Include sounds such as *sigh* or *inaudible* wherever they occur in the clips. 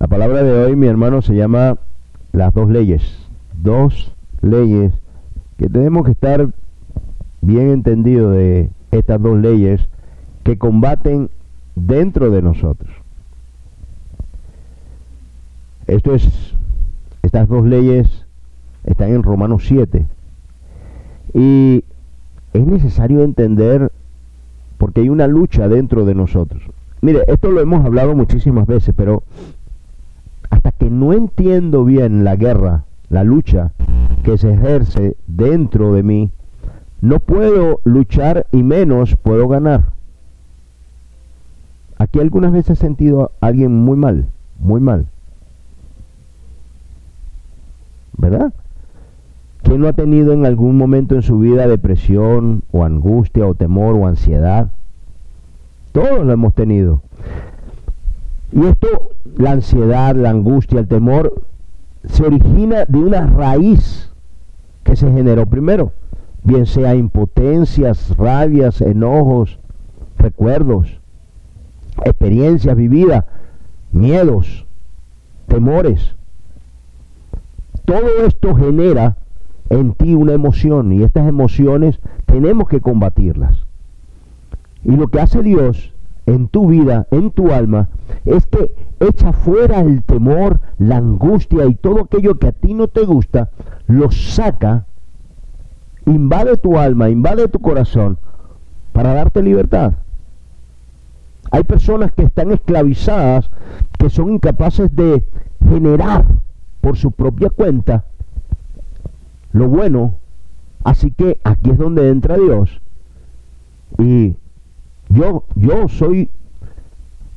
La palabra de hoy, mi hermano, se llama las dos leyes. Dos leyes que tenemos que estar bien entendidos de estas dos leyes que combaten dentro de nosotros. Esto es, estas dos leyes están en Romanos 7. Y es necesario entender porque hay una lucha dentro de nosotros. Mire, esto lo hemos hablado muchísimas veces, pero que no entiendo bien la guerra, la lucha que se ejerce dentro de mí, no puedo luchar y menos puedo ganar. Aquí algunas veces he sentido a alguien muy mal, muy mal. ¿Verdad? ¿Quién no ha tenido en algún momento en su vida depresión o angustia o temor o ansiedad? Todos lo hemos tenido. Y esto, la ansiedad, la angustia, el temor, se origina de una raíz que se generó primero, bien sea impotencias, rabias, enojos, recuerdos, experiencias vividas, miedos, temores. Todo esto genera en ti una emoción y estas emociones tenemos que combatirlas. Y lo que hace Dios en tu vida, en tu alma, es que echa fuera el temor, la angustia y todo aquello que a ti no te gusta, lo saca, invade tu alma, invade tu corazón para darte libertad. Hay personas que están esclavizadas, que son incapaces de generar por su propia cuenta lo bueno. Así que aquí es donde entra Dios. Y yo, yo soy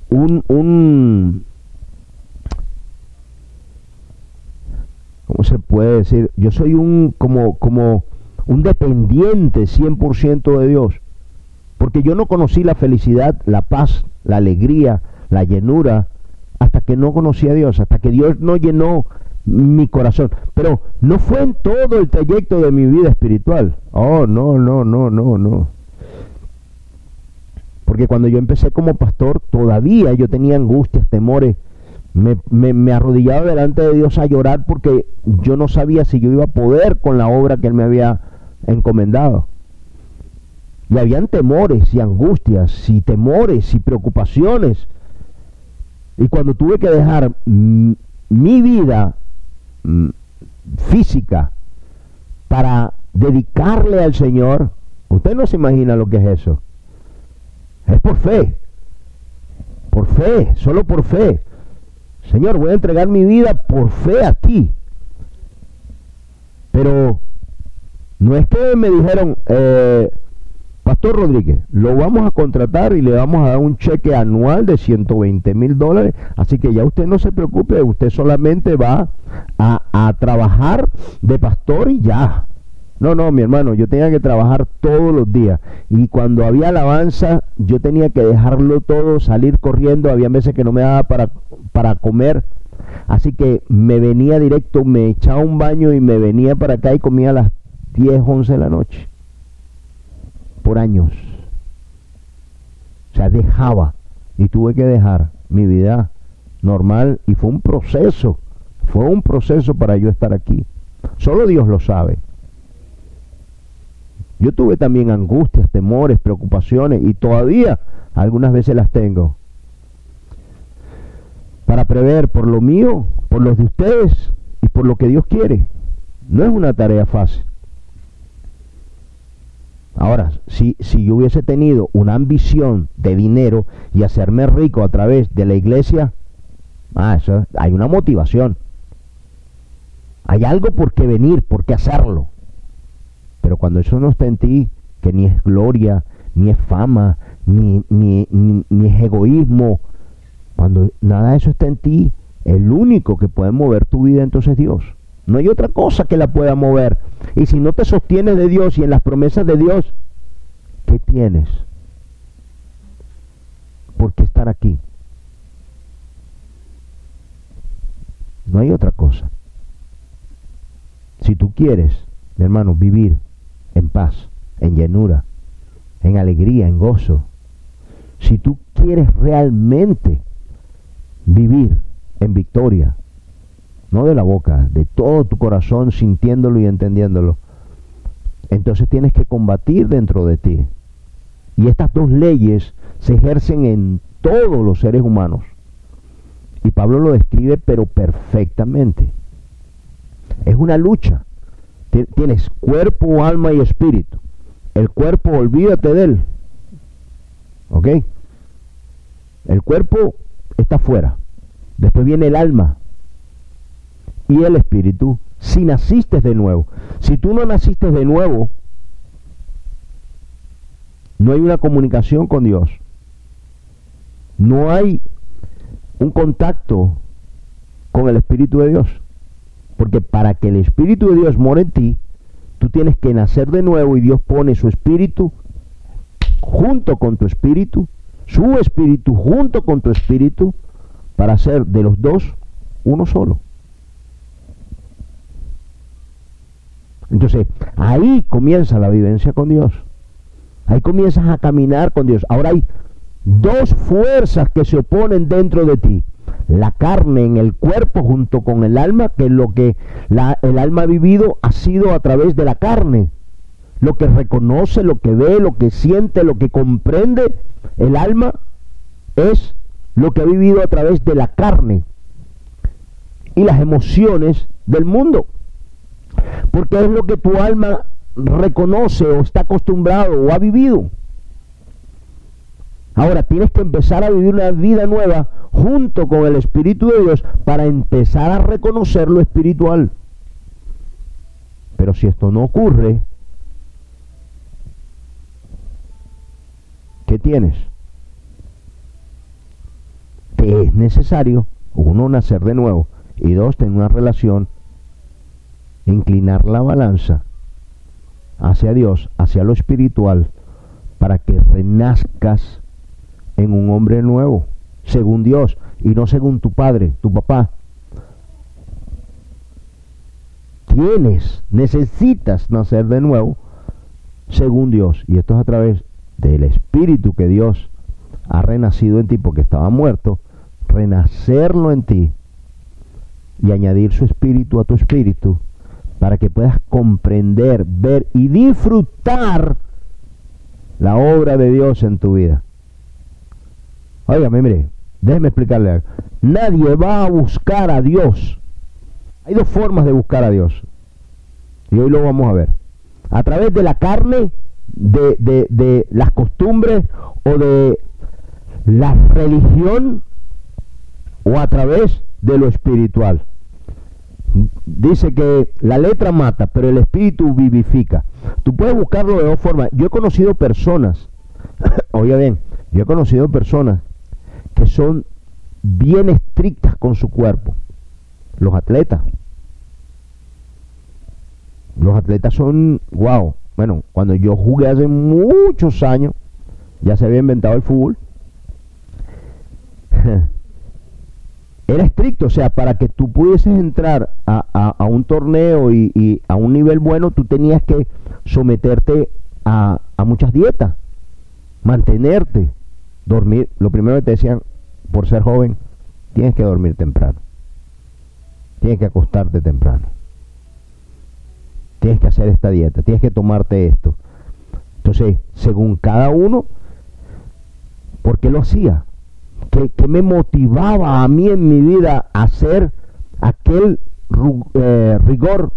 un, un, ¿cómo se puede decir? Yo soy un, como, como un dependiente 100% de Dios. Porque yo no conocí la felicidad, la paz, la alegría, la llenura, hasta que no conocí a Dios, hasta que Dios no llenó mi corazón. Pero no fue en todo el trayecto de mi vida espiritual. Oh, no, no, no, no, no. Porque cuando yo empecé como pastor, todavía yo tenía angustias, temores. Me, me, arrodillaba delante de Dios a llorar porque yo no sabía si yo iba a poder con la obra que Él me había encomendado. Y habían temores y angustias y temores y preocupaciones. Y cuando tuve que dejar mi vida física para dedicarle al Señor, usted no se imagina lo que es eso. Es por fe. Por fe, solo por fe. Señor, voy a entregar mi vida por fe a ti. Pero no es que me dijeron, eh, Pastor Rodríguez, lo vamos a contratar y le vamos a dar un cheque anual de 120 mil dólares. Así que ya usted no se preocupe, usted solamente va a, a, trabajar de pastor y ya. No, no, mi hermano, yo tenía que trabajar todos los días. Y cuando había alabanza, yo tenía que dejarlo todo, salir corriendo. Había veces que no me daba para, para comer. Así que me venía directo, me echaba un baño y me venía para acá y comía a las 10, 11 de la noche por años. O sea, dejaba y tuve que dejar mi vida normal y fue un proceso, fue un proceso para yo estar aquí. Solo Dios lo sabe. Yo tuve también angustias, temores, preocupaciones y todavía algunas veces las tengo. Para prever por lo mío, por los de ustedes y por lo que Dios quiere. No es una tarea fácil. Ahora, si, si yo hubiese tenido una ambición de dinero y hacerme rico a través de la iglesia, ah, eso, hay una motivación. Hay algo por qué venir, por qué hacerlo. Pero cuando eso no está en ti, que ni es gloria, ni es fama, ni, ni, ni es egoísmo, cuando nada de eso está en ti, el único que puede mover tu vida entonces es Dios. No hay otra cosa que la pueda mover. Y si no te sostienes de Dios y en las promesas de Dios, ¿qué tienes? ¿Por qué estar aquí? No hay otra cosa. Si tú quieres, mi hermano, vivir en paz, en llenura, en alegría, en gozo, si tú quieres realmente vivir en victoria, no de la boca, de todo tu corazón, sintiéndolo y entendiéndolo. Entonces tienes que combatir dentro de ti. Y estas dos leyes se ejercen en todos los seres humanos. Y Pablo lo describe pero perfectamente. Es una lucha. Tienes cuerpo, alma y espíritu. El cuerpo, olvídate de él. ¿Ok? El cuerpo está fuera. Después viene el alma y el espíritu si naciste de nuevo. Si tú no naciste de nuevo, no hay una comunicación con Dios. No hay un contacto con el Espíritu de Dios. Porque para que el Espíritu de Dios more en ti, tú tienes que nacer de nuevo y Dios pone su Espíritu junto con tu Espíritu, su Espíritu junto con tu Espíritu, para hacer de los dos uno solo. Entonces, ahí comienza la vivencia con Dios. Ahí comienzas a caminar con Dios. Ahora hay dos fuerzas que se oponen dentro de ti. La carne en el cuerpo junto con el alma, que lo que el alma ha vivido ha sido a través de la carne. Lo que reconoce, lo que ve, lo que siente, lo que comprende el alma es lo que ha vivido a través de la carne y las emociones del mundo. Porque es lo que tu alma reconoce o está acostumbrado o ha vivido. Ahora tienes que empezar a vivir una vida nueva junto con el Espíritu de Dios para empezar a reconocer lo espiritual. Pero si esto no ocurre, ¿qué tienes? Que es necesario, uno, nacer de nuevo y dos, tener una relación, inclinar la balanza hacia Dios, hacia lo espiritual, para que renazcas en un hombre nuevo, según Dios, y no según tu padre, tu papá. Tienes, necesitas nacer de nuevo, según Dios, y esto es a través del espíritu que Dios ha renacido en ti porque estaba muerto, renacerlo en ti y añadir su espíritu a tu espíritu para que puedas comprender, ver y disfrutar la obra de Dios en tu vida. Óigame, mire, déjeme explicarle algo. Nadie va a buscar a Dios. Hay dos formas de buscar a Dios. Y hoy lo vamos a ver. A través de la carne, de, de, de las costumbres o de la religión o a través de lo espiritual. Dice que la letra mata, pero el espíritu vivifica. Tú puedes buscarlo de dos formas. Yo he conocido personas, *coughs* oye bien, yo he conocido personas que son bien estrictas con su cuerpo. Los atletas. Los atletas son, wow. Bueno, cuando yo jugué hace muchos años, ya se había inventado el fútbol. *laughs* Era estricto, o sea, para que tú pudieses entrar a, un torneo y, a un nivel bueno, tú tenías que someterte a, a muchas dietas, mantenerte, dormir. Lo primero que te decían, por ser joven, tienes que dormir temprano. Tienes que acostarte temprano. Tienes que hacer esta dieta, tienes que tomarte esto. Entonces, según cada uno, ¿por qué lo hacía? ¿Qué, me motivaba a mí en mi vida a hacer aquel eh, rigor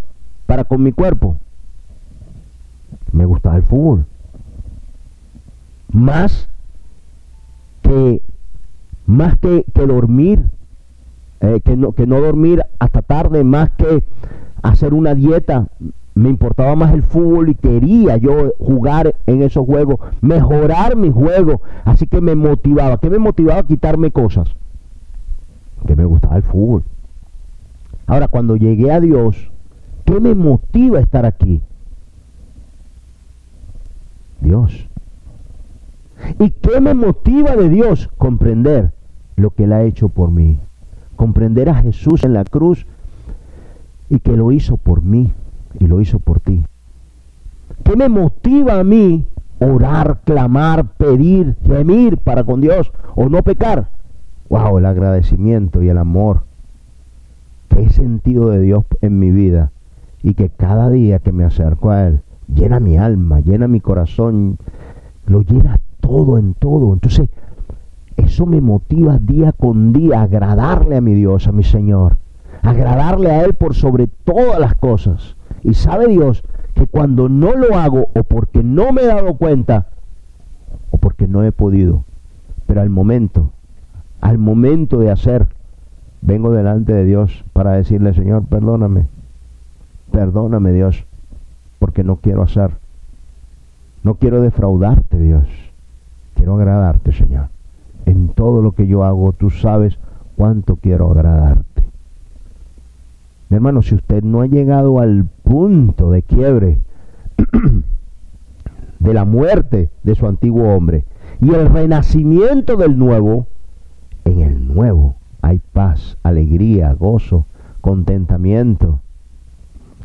para con mi cuerpo? Me gustaba el fútbol. Más que más que, dormir, eh, que, no, que no dormir hasta tarde, más que hacer una dieta, me importaba más el fútbol y quería yo jugar en esos juegos, mejorar mi juego, así que me motivaba. ¿Qué me motivaba a quitarme cosas? Que me gustaba el fútbol. Ahora, cuando llegué a Dios, ¿qué me motiva a estar aquí? Dios. ¿Y qué me motiva de Dios? Comprender lo que Él ha hecho por mí. Comprender a Jesús en la cruz y que lo hizo por mí y lo hizo por ti. ¿Qué me motiva a mí orar, clamar, pedir, gemir para con Dios o no pecar? Wow, el agradecimiento y el amor que he sentido de Dios en mi vida y que cada día que me acerco a Él, llena mi alma, llena mi corazón, lo llena todo en todo. Entonces, eso me motiva día con día a agradarle a mi Dios, a mi Señor, agradarle a Él por sobre todas las cosas. Y sabe Dios que cuando no lo hago o porque no me he dado cuenta o porque no he podido, pero al momento, al momento de hacer, vengo delante de Dios para decirle, Señor, perdóname, perdóname Dios, porque no quiero hacer, no quiero defraudarte Dios, quiero agradarte Señor. En todo lo que yo hago, tú sabes cuánto quiero agradarte. Mi hermano, si usted no ha llegado al punto de quiebre *clears throat* de la muerte de su antiguo hombre y el renacimiento del nuevo, en el nuevo hay paz, alegría, gozo, contentamiento.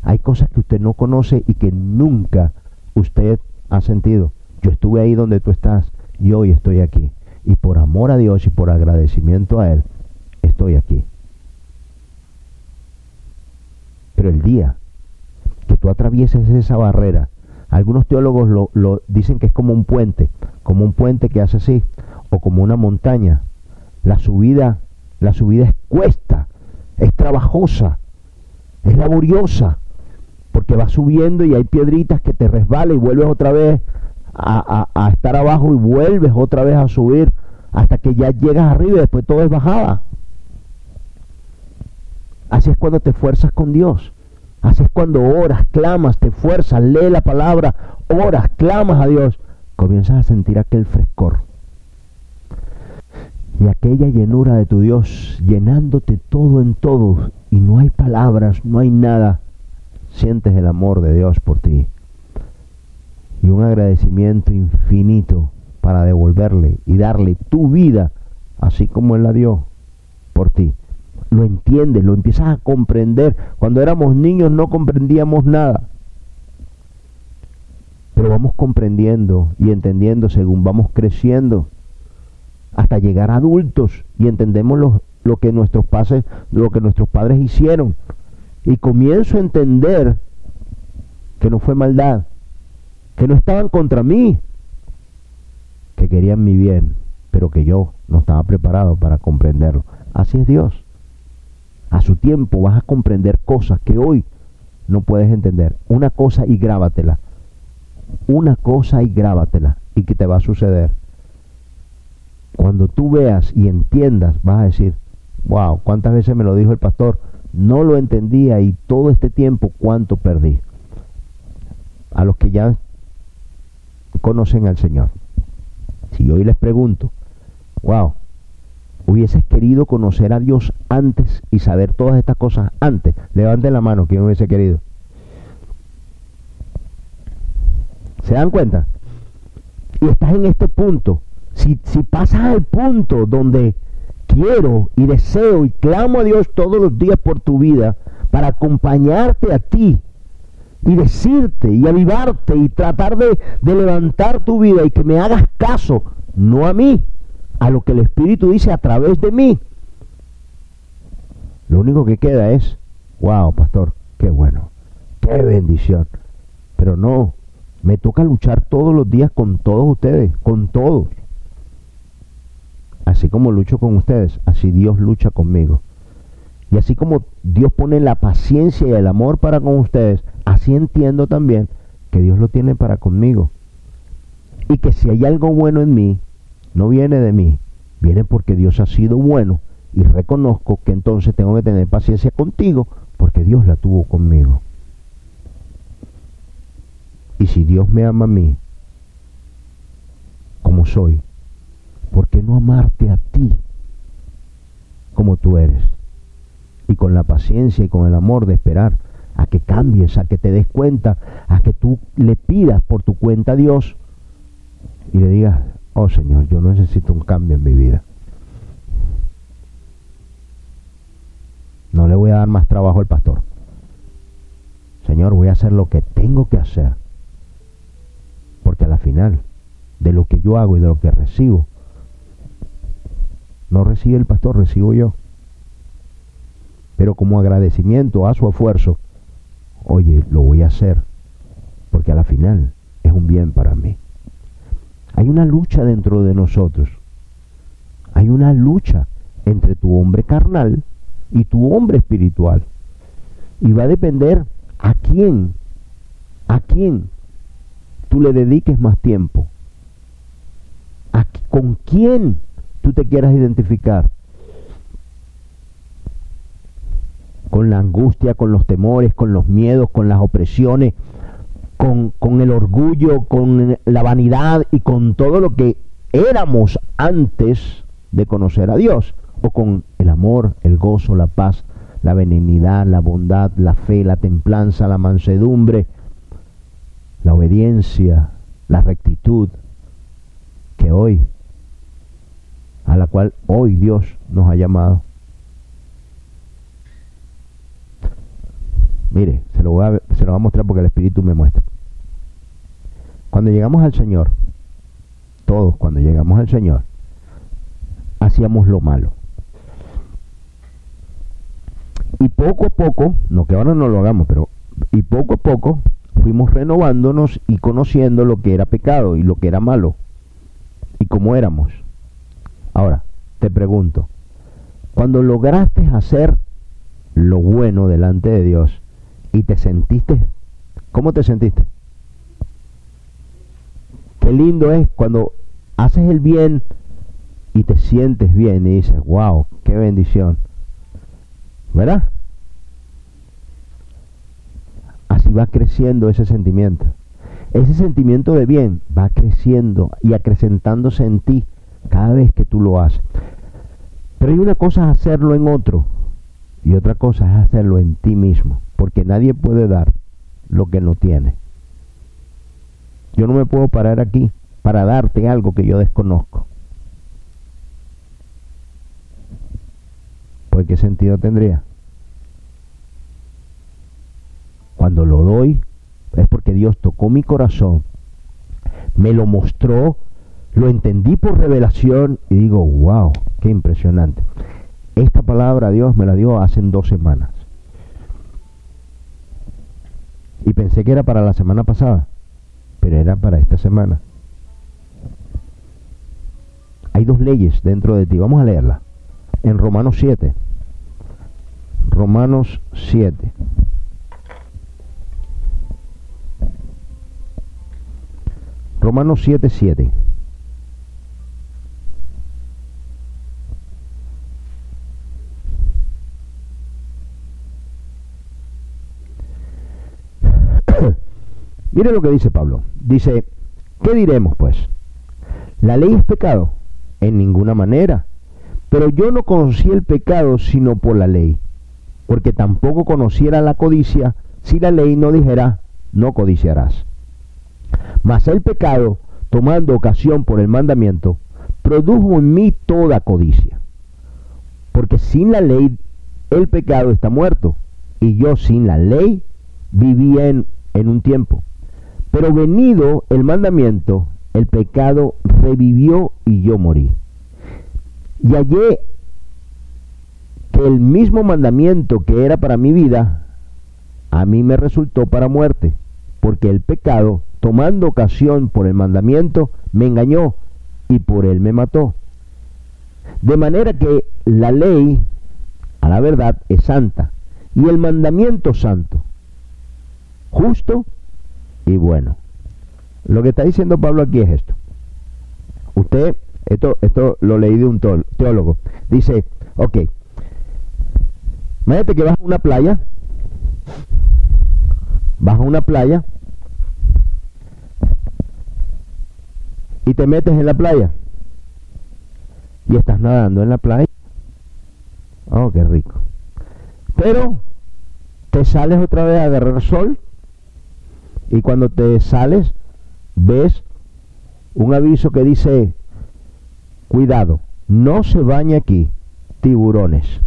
Hay cosas que usted no conoce y que nunca usted ha sentido. Yo estuve ahí donde tú estás y hoy estoy aquí. Y por amor a Dios y por agradecimiento a Él, estoy aquí. Pero el día que tú atravieses esa barrera, algunos teólogos lo, dicen que es como un puente, como un puente que hace así, o como una montaña. La subida, la subida es cuesta, es trabajosa, es laboriosa, porque va subiendo y hay piedritas que te resbala y vuelves otra vez a, estar abajo y vuelves otra vez a subir hasta que ya llegas arriba y después todo es bajada. Así es cuando te esfuerzas con Dios. Así es cuando oras, clamas, te esfuerzas, lee la palabra, oras, clamas a Dios. Comienzas a sentir aquel frescor. Y aquella llenura de tu Dios llenándote todo en todo. Y no hay palabras, no hay nada. Sientes el amor de Dios por ti. Y un agradecimiento infinito para devolverle y darle tu vida así como Él la dio por ti lo entiendes, lo empiezas a comprender. Cuando éramos niños no comprendíamos nada. Pero vamos comprendiendo y entendiendo según vamos creciendo hasta llegar a adultos y entendemos lo, lo que nuestros padres, lo que nuestros padres hicieron. Y comienzo a entender que no fue maldad, que no estaban contra mí, que querían mi bien, pero que yo no estaba preparado para comprenderlo. Así es Dios a su tiempo vas a comprender cosas que hoy no puedes entender. Una cosa y grábatela. Una cosa y grábatela. ¿Y que te va a suceder? Cuando tú veas y entiendas, vas a decir, wow, ¿cuántas veces me lo dijo el pastor? No lo entendía y todo este tiempo, ¿cuánto perdí? A los que ya conocen al Señor. Si hoy les pregunto, wow, hubieses querido conocer a Dios antes y saber todas estas cosas antes? Levante la mano, ¿quién hubiese querido? ¿Se dan cuenta? Y estás en este punto. Si, si pasas al punto donde quiero y deseo y clamo a Dios todos los días por tu vida para acompañarte a ti y decirte y avivarte y tratar de, de levantar tu vida y que me hagas caso, no a mí, a lo que el Espíritu dice a través de mí. Lo único que queda es, wow, pastor, qué bueno, qué bendición. Pero no, me toca luchar todos los días con todos ustedes, con todos. Así como lucho con ustedes, así Dios lucha conmigo. Y así como Dios pone la paciencia y el amor para con ustedes, así entiendo también que Dios lo tiene para conmigo. Y que si hay algo bueno en mí, no viene de mí, viene porque Dios ha sido bueno y reconozco que entonces tengo que tener paciencia contigo porque Dios la tuvo conmigo. Y si Dios me ama a mí como soy, ¿por qué no amarte a ti como tú eres? Y con la paciencia y con el amor de esperar a que cambies, a que te des cuenta, a que tú le pidas por tu cuenta a Dios y le digas, oh Señor, yo necesito un cambio en mi vida. No le voy a dar más trabajo al pastor. Señor, voy a hacer lo que tengo que hacer. Porque a la final, de lo que yo hago y de lo que recibo, no recibe el pastor, recibo yo. pero como agradecimiento a su esfuerzo, oye, lo voy a hacer, porque a la final es un bien para mí. Hay una lucha dentro de nosotros. Hay una lucha entre tu hombre carnal y tu hombre espiritual. Y va a depender a quién, a quién tú le dediques más tiempo. A, con quién tú te quieras identificar. Con la angustia, con los temores, con los miedos, con las opresiones, con, con el orgullo, con la vanidad y con todo lo que éramos antes de conocer a Dios, o con el amor, el gozo, la paz, la benignidad, la bondad, la fe, la templanza, la mansedumbre, la obediencia, la rectitud, que hoy, a la cual hoy Dios nos ha llamado. Mire, se lo, voy a, se lo voy a mostrar porque el Espíritu me muestra. Cuando llegamos al Señor, todos cuando llegamos al Señor, hacíamos lo malo. Y poco a poco, no que ahora no lo hagamos, pero y poco a poco fuimos renovándonos y conociendo lo que era pecado y lo que era malo y cómo éramos. Ahora, te pregunto, cuando lograste hacer lo bueno delante de Dios y te sentiste, ¿cómo te sentiste? Qué lindo es cuando haces el bien y te sientes bien y dices, wow, qué bendición. ¿Verdad? Así va creciendo ese sentimiento. Ese sentimiento de bien va creciendo y acrecentándose en ti cada vez que tú lo haces. Pero hay una cosa es hacerlo en otro y otra cosa es hacerlo en ti mismo, porque nadie puede dar lo que no tiene. Yo no me puedo parar aquí para darte algo que yo desconozco. Pues qué sentido tendría. Cuando lo doy es porque Dios tocó mi corazón, me lo mostró, lo entendí por revelación y digo, wow, qué impresionante. Esta palabra Dios me la dio hace dos semanas. Y pensé que era para la semana pasada, pero era para esta semana. Hay dos leyes dentro de ti, vamos a leerla. En Romanos 7. Romanos 7. Romanos 7, 7. Mire lo que dice Pablo. Dice, ¿qué diremos pues? ¿La ley es pecado? En ninguna manera. Pero yo no conocí el pecado sino por la ley, porque tampoco conociera la codicia si la ley no dijera, no codiciarás. Mas el pecado, tomando ocasión por el mandamiento, produjo en mí toda codicia. Porque sin la ley el pecado está muerto, y yo sin la ley vivía en, en un tiempo. Pero venido el mandamiento, el pecado revivió y yo morí. Y hallé que el mismo mandamiento que era para mi vida, a mí me resultó para muerte, porque el pecado, tomando ocasión por el mandamiento, me engañó y por él me mató. De manera que la ley, a la verdad, es santa, y el mandamiento santo, justo y bueno. Lo que está diciendo Pablo aquí es esto. Usted, esto, esto lo leí de un teólogo, dice, ok, imagínate que vas a una playa, vas a una playa y te metes en la playa y estás nadando en la playa. Oh, qué rico. Pero te sales otra vez a agarrar sol y cuando te sales ves un aviso que dice, cuidado, no se baña aquí, tiburones.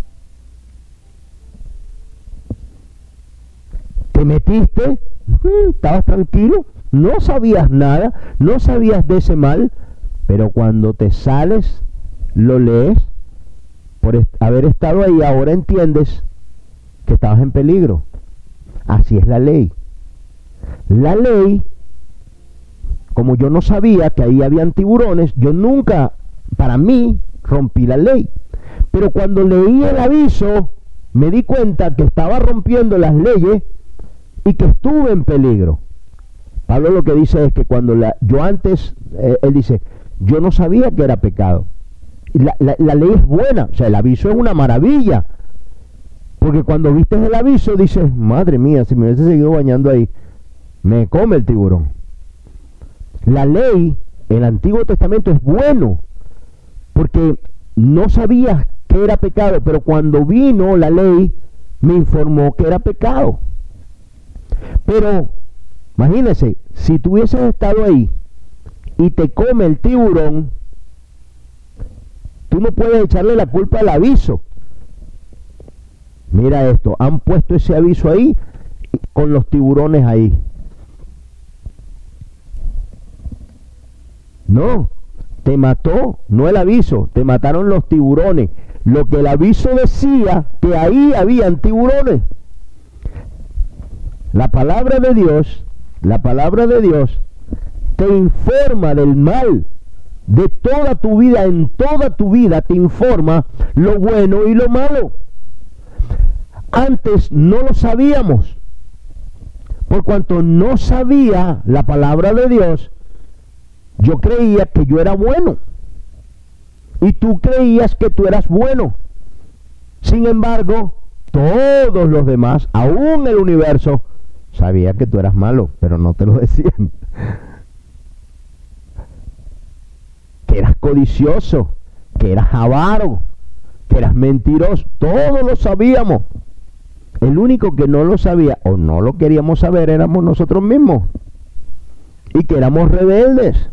Te metiste, *laughs* estabas tranquilo, no sabías nada, no sabías de ese mal, pero cuando te sales, lo lees, por haber estado ahí, ahora entiendes que estabas en peligro. Así es la ley. La ley, como yo no sabía que ahí habían tiburones, yo nunca, para mí, rompí la ley. Pero cuando leí el aviso, me di cuenta que estaba rompiendo las leyes y que estuve en peligro. Pablo lo que dice es que cuando la, yo antes, eh, él dice, yo no sabía que era pecado. La, la, ley es buena, o sea, el aviso es una maravilla. Porque cuando viste el aviso dices, madre mía, si me hubiese seguido bañando ahí, me come el tiburón. La ley, el Antiguo Testamento es bueno, porque no sabías que era pecado, pero cuando vino la ley, me informó que era pecado. Pero, imagínese, si tú hubieses estado ahí y te come el tiburón, tú no puedes echarle la culpa al aviso. Mira esto, han puesto ese aviso ahí con los tiburones ahí. No, te mató, no el aviso, te mataron los tiburones. Lo que el aviso decía, que ahí habían tiburones. La palabra de Dios, la palabra de Dios te informa del mal de toda tu vida, en toda tu vida te informa lo bueno y lo malo. Antes no lo sabíamos. Por cuanto no sabía la palabra de Dios, yo creía que yo era bueno. Y tú creías que tú eras bueno. Sin embargo, todos los demás, aún el universo, sabía que tú eras malo, pero no te lo *laughs* decían. Que eras codicioso, que eras avaro, que eras mentiroso. Todos lo sabíamos. El único que no lo sabía o no lo queríamos saber éramos nosotros mismos. Y que éramos rebeldes.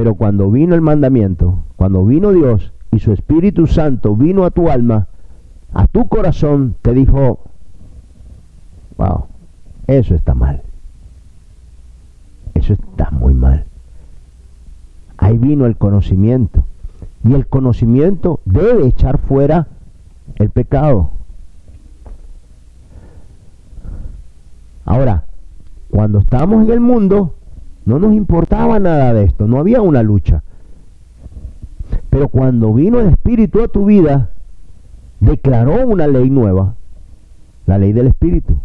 Pero cuando vino el mandamiento, cuando vino Dios y su Espíritu Santo vino a tu alma, a tu corazón, te dijo, wow, eso está mal. Eso está muy mal. Ahí vino el conocimiento. Y el conocimiento debe echar fuera el pecado. Ahora, cuando estamos en el mundo, no nos importaba nada de esto, no había una lucha. Pero cuando vino el Espíritu a tu vida, declaró una ley nueva, la ley del Espíritu.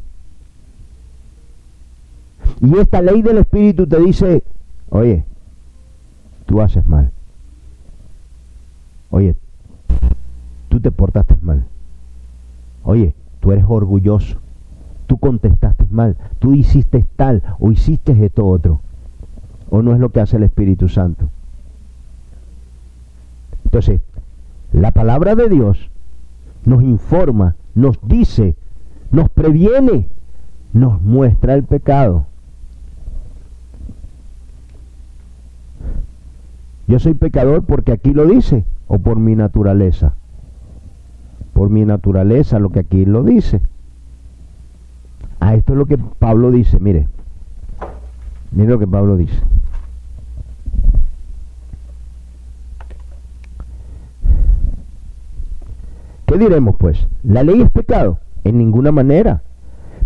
Y esta ley del Espíritu te dice, oye, tú haces mal. Oye, tú te portaste mal. Oye, tú eres orgulloso. Tú contestaste mal. Tú hiciste tal o hiciste esto otro. ¿O no es lo que hace el Espíritu Santo? Entonces, la palabra de Dios nos informa, nos dice, nos previene, nos muestra el pecado. Yo soy pecador porque aquí lo dice, o por mi naturaleza. Por mi naturaleza, lo que aquí lo dice. A esto es lo que Pablo dice, mire, mire lo que Pablo dice. ¿Qué diremos pues? ¿La ley es pecado? En ninguna manera.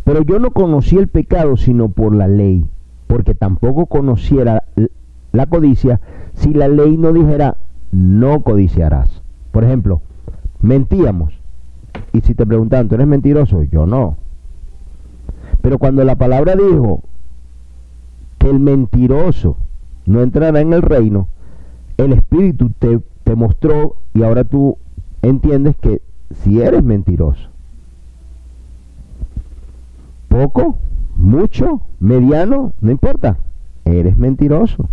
Pero yo no conocí el pecado sino por la ley, porque tampoco conociera la codicia si la ley no dijera no codiciarás. Por ejemplo, mentíamos. Y si te preguntan, ¿tú eres mentiroso? Yo no. Pero cuando la palabra dijo el mentiroso no entrará en el reino, el Espíritu te, te mostró y ahora tú entiendes que si eres mentiroso. Poco, mucho, mediano, no importa. Eres mentiroso.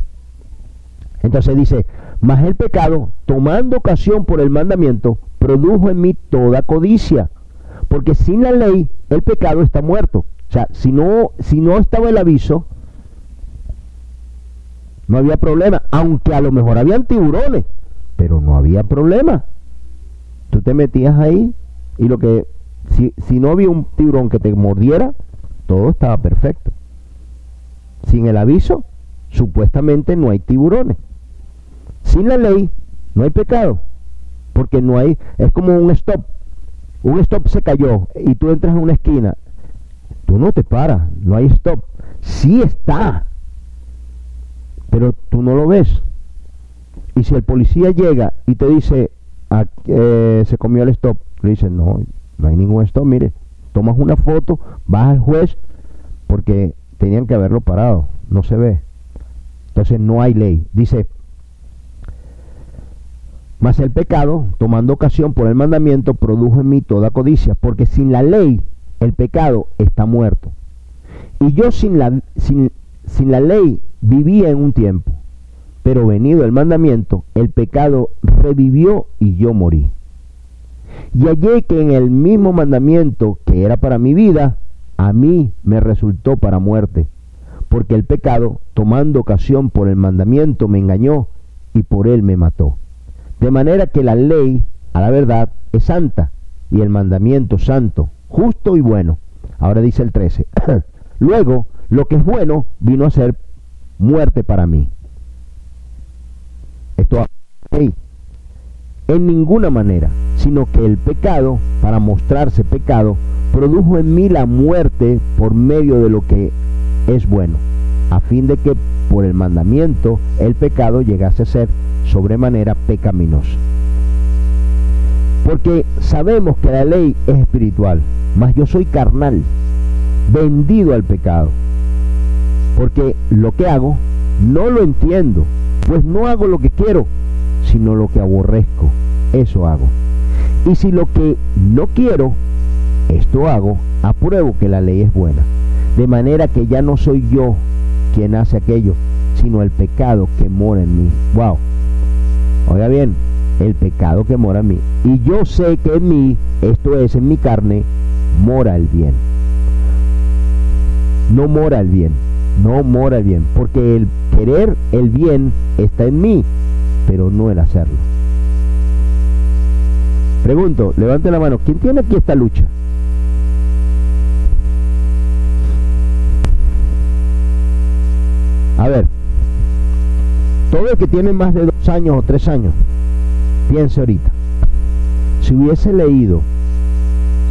Entonces dice, mas el pecado, tomando ocasión por el mandamiento, produjo en mí toda codicia. Porque sin la ley, el pecado está muerto. O sea, si no, si no estaba el aviso, no había problema. Aunque a lo mejor habían tiburones, pero no había problema. Tú te metías ahí y lo que, si, si no había un tiburón que te mordiera, todo estaba perfecto. Sin el aviso, supuestamente no hay tiburones. Sin la ley, no hay pecado. Porque no hay, es como un stop. un stop se cayó y tú entras en una esquina, tú no te paras, no hay stop. Sí está, pero tú no lo ves. Y si el policía llega y te dice, ah, eh, se comió el stop, le dices, no, no hay ningún stop, mire, tomas una foto, vas al juez, porque tenían que haberlo parado, no se ve. Entonces no hay ley. Dice, mas el pecado, tomando ocasión por el mandamiento, produjo en mí toda codicia, porque sin la ley el pecado está muerto. Y yo sin la, sin, sin la ley vivía en un tiempo, pero venido el mandamiento, el pecado revivió y yo morí. Y hallé que en el mismo mandamiento que era para mi vida, a mí me resultó para muerte, porque el pecado, tomando ocasión por el mandamiento, me engañó y por él me mató. De manera que la ley, a la verdad, es santa y el mandamiento santo, justo y bueno. Ahora dice el 13. *clears throat* Luego, lo que es bueno vino a ser muerte para mí. Esto en ninguna manera, sino que el pecado, para mostrarse pecado, produjo en mí la muerte por medio de lo que es bueno, a fin de que por el mandamiento el pecado llegase a ser sobremanera pecaminoso. Porque sabemos que la ley es espiritual, mas yo soy carnal, vendido al pecado. Porque lo que hago no lo entiendo, pues no hago lo que quiero, sino lo que aborrezco. Eso hago. Y si lo que no quiero, esto hago, apruebo que la ley es buena. De manera que ya no soy yo quien hace aquello, sino el pecado que mora en mí. Wow. Oiga bien, el pecado que mora en mí. Y yo sé que en mí, esto es en mi carne, mora el bien. No mora el bien, no mora el bien, porque el querer el bien está en mí, pero no el hacerlo. Pregunto, levante la mano, ¿quién tiene aquí esta lucha? A ver, todo el que tiene más de dos años o tres años, piense ahorita, si hubiese leído,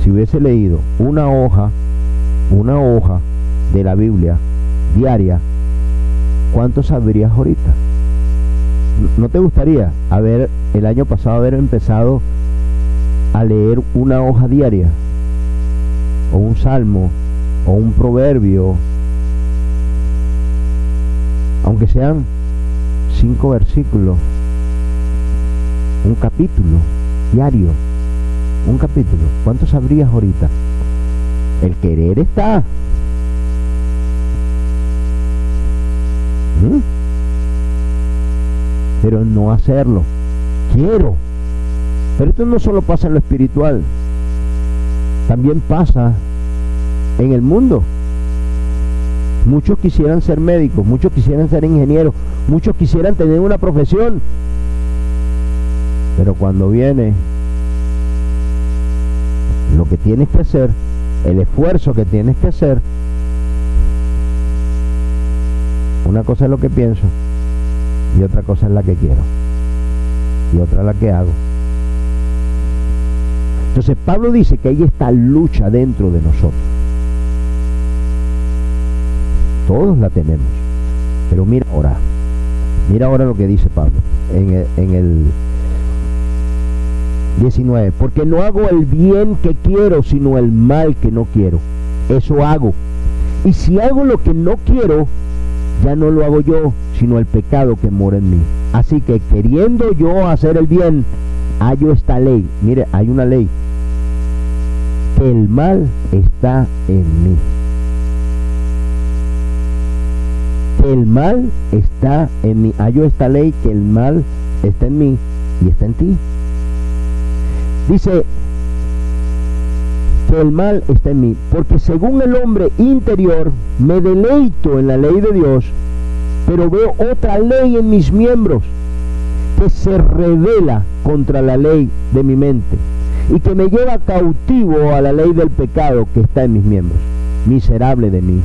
si hubiese leído una hoja, una hoja de la Biblia diaria, ¿cuánto sabrías ahorita? ¿No te gustaría haber el año pasado haber empezado a leer una hoja diaria? O un salmo, o un proverbio, aunque sean cinco versículos, un capítulo diario, un capítulo. ¿Cuánto sabrías ahorita? El querer está. Pero no hacerlo. Quiero. Pero esto no solo pasa en lo espiritual, también pasa en el mundo. Muchos quisieran ser médicos, muchos quisieran ser ingenieros, muchos quisieran tener una profesión. Pero cuando viene lo que tienes que hacer, el esfuerzo que tienes que hacer, una cosa es lo que pienso y otra cosa es la que quiero y otra la que hago. Entonces Pablo dice que hay esta lucha dentro de nosotros. Todos la tenemos. Pero mira ahora, mira ahora lo que dice Pablo en el, en el 19. Porque no hago el bien que quiero, sino el mal que no quiero. Eso hago. Y si hago lo que no quiero, ya no lo hago yo, sino el pecado que mora en mí. Así que queriendo yo hacer el bien, hallo esta ley. Mire, hay una ley. El mal está en mí. el mal está en mí. Hallo esta ley que el mal está en mí y está en ti. Dice que el mal está en mí, porque según el hombre interior me deleito en la ley de Dios, pero veo otra ley en mis miembros que se revela contra la ley de mi mente y que me lleva cautivo a la ley del pecado que está en mis miembros. Miserable de mí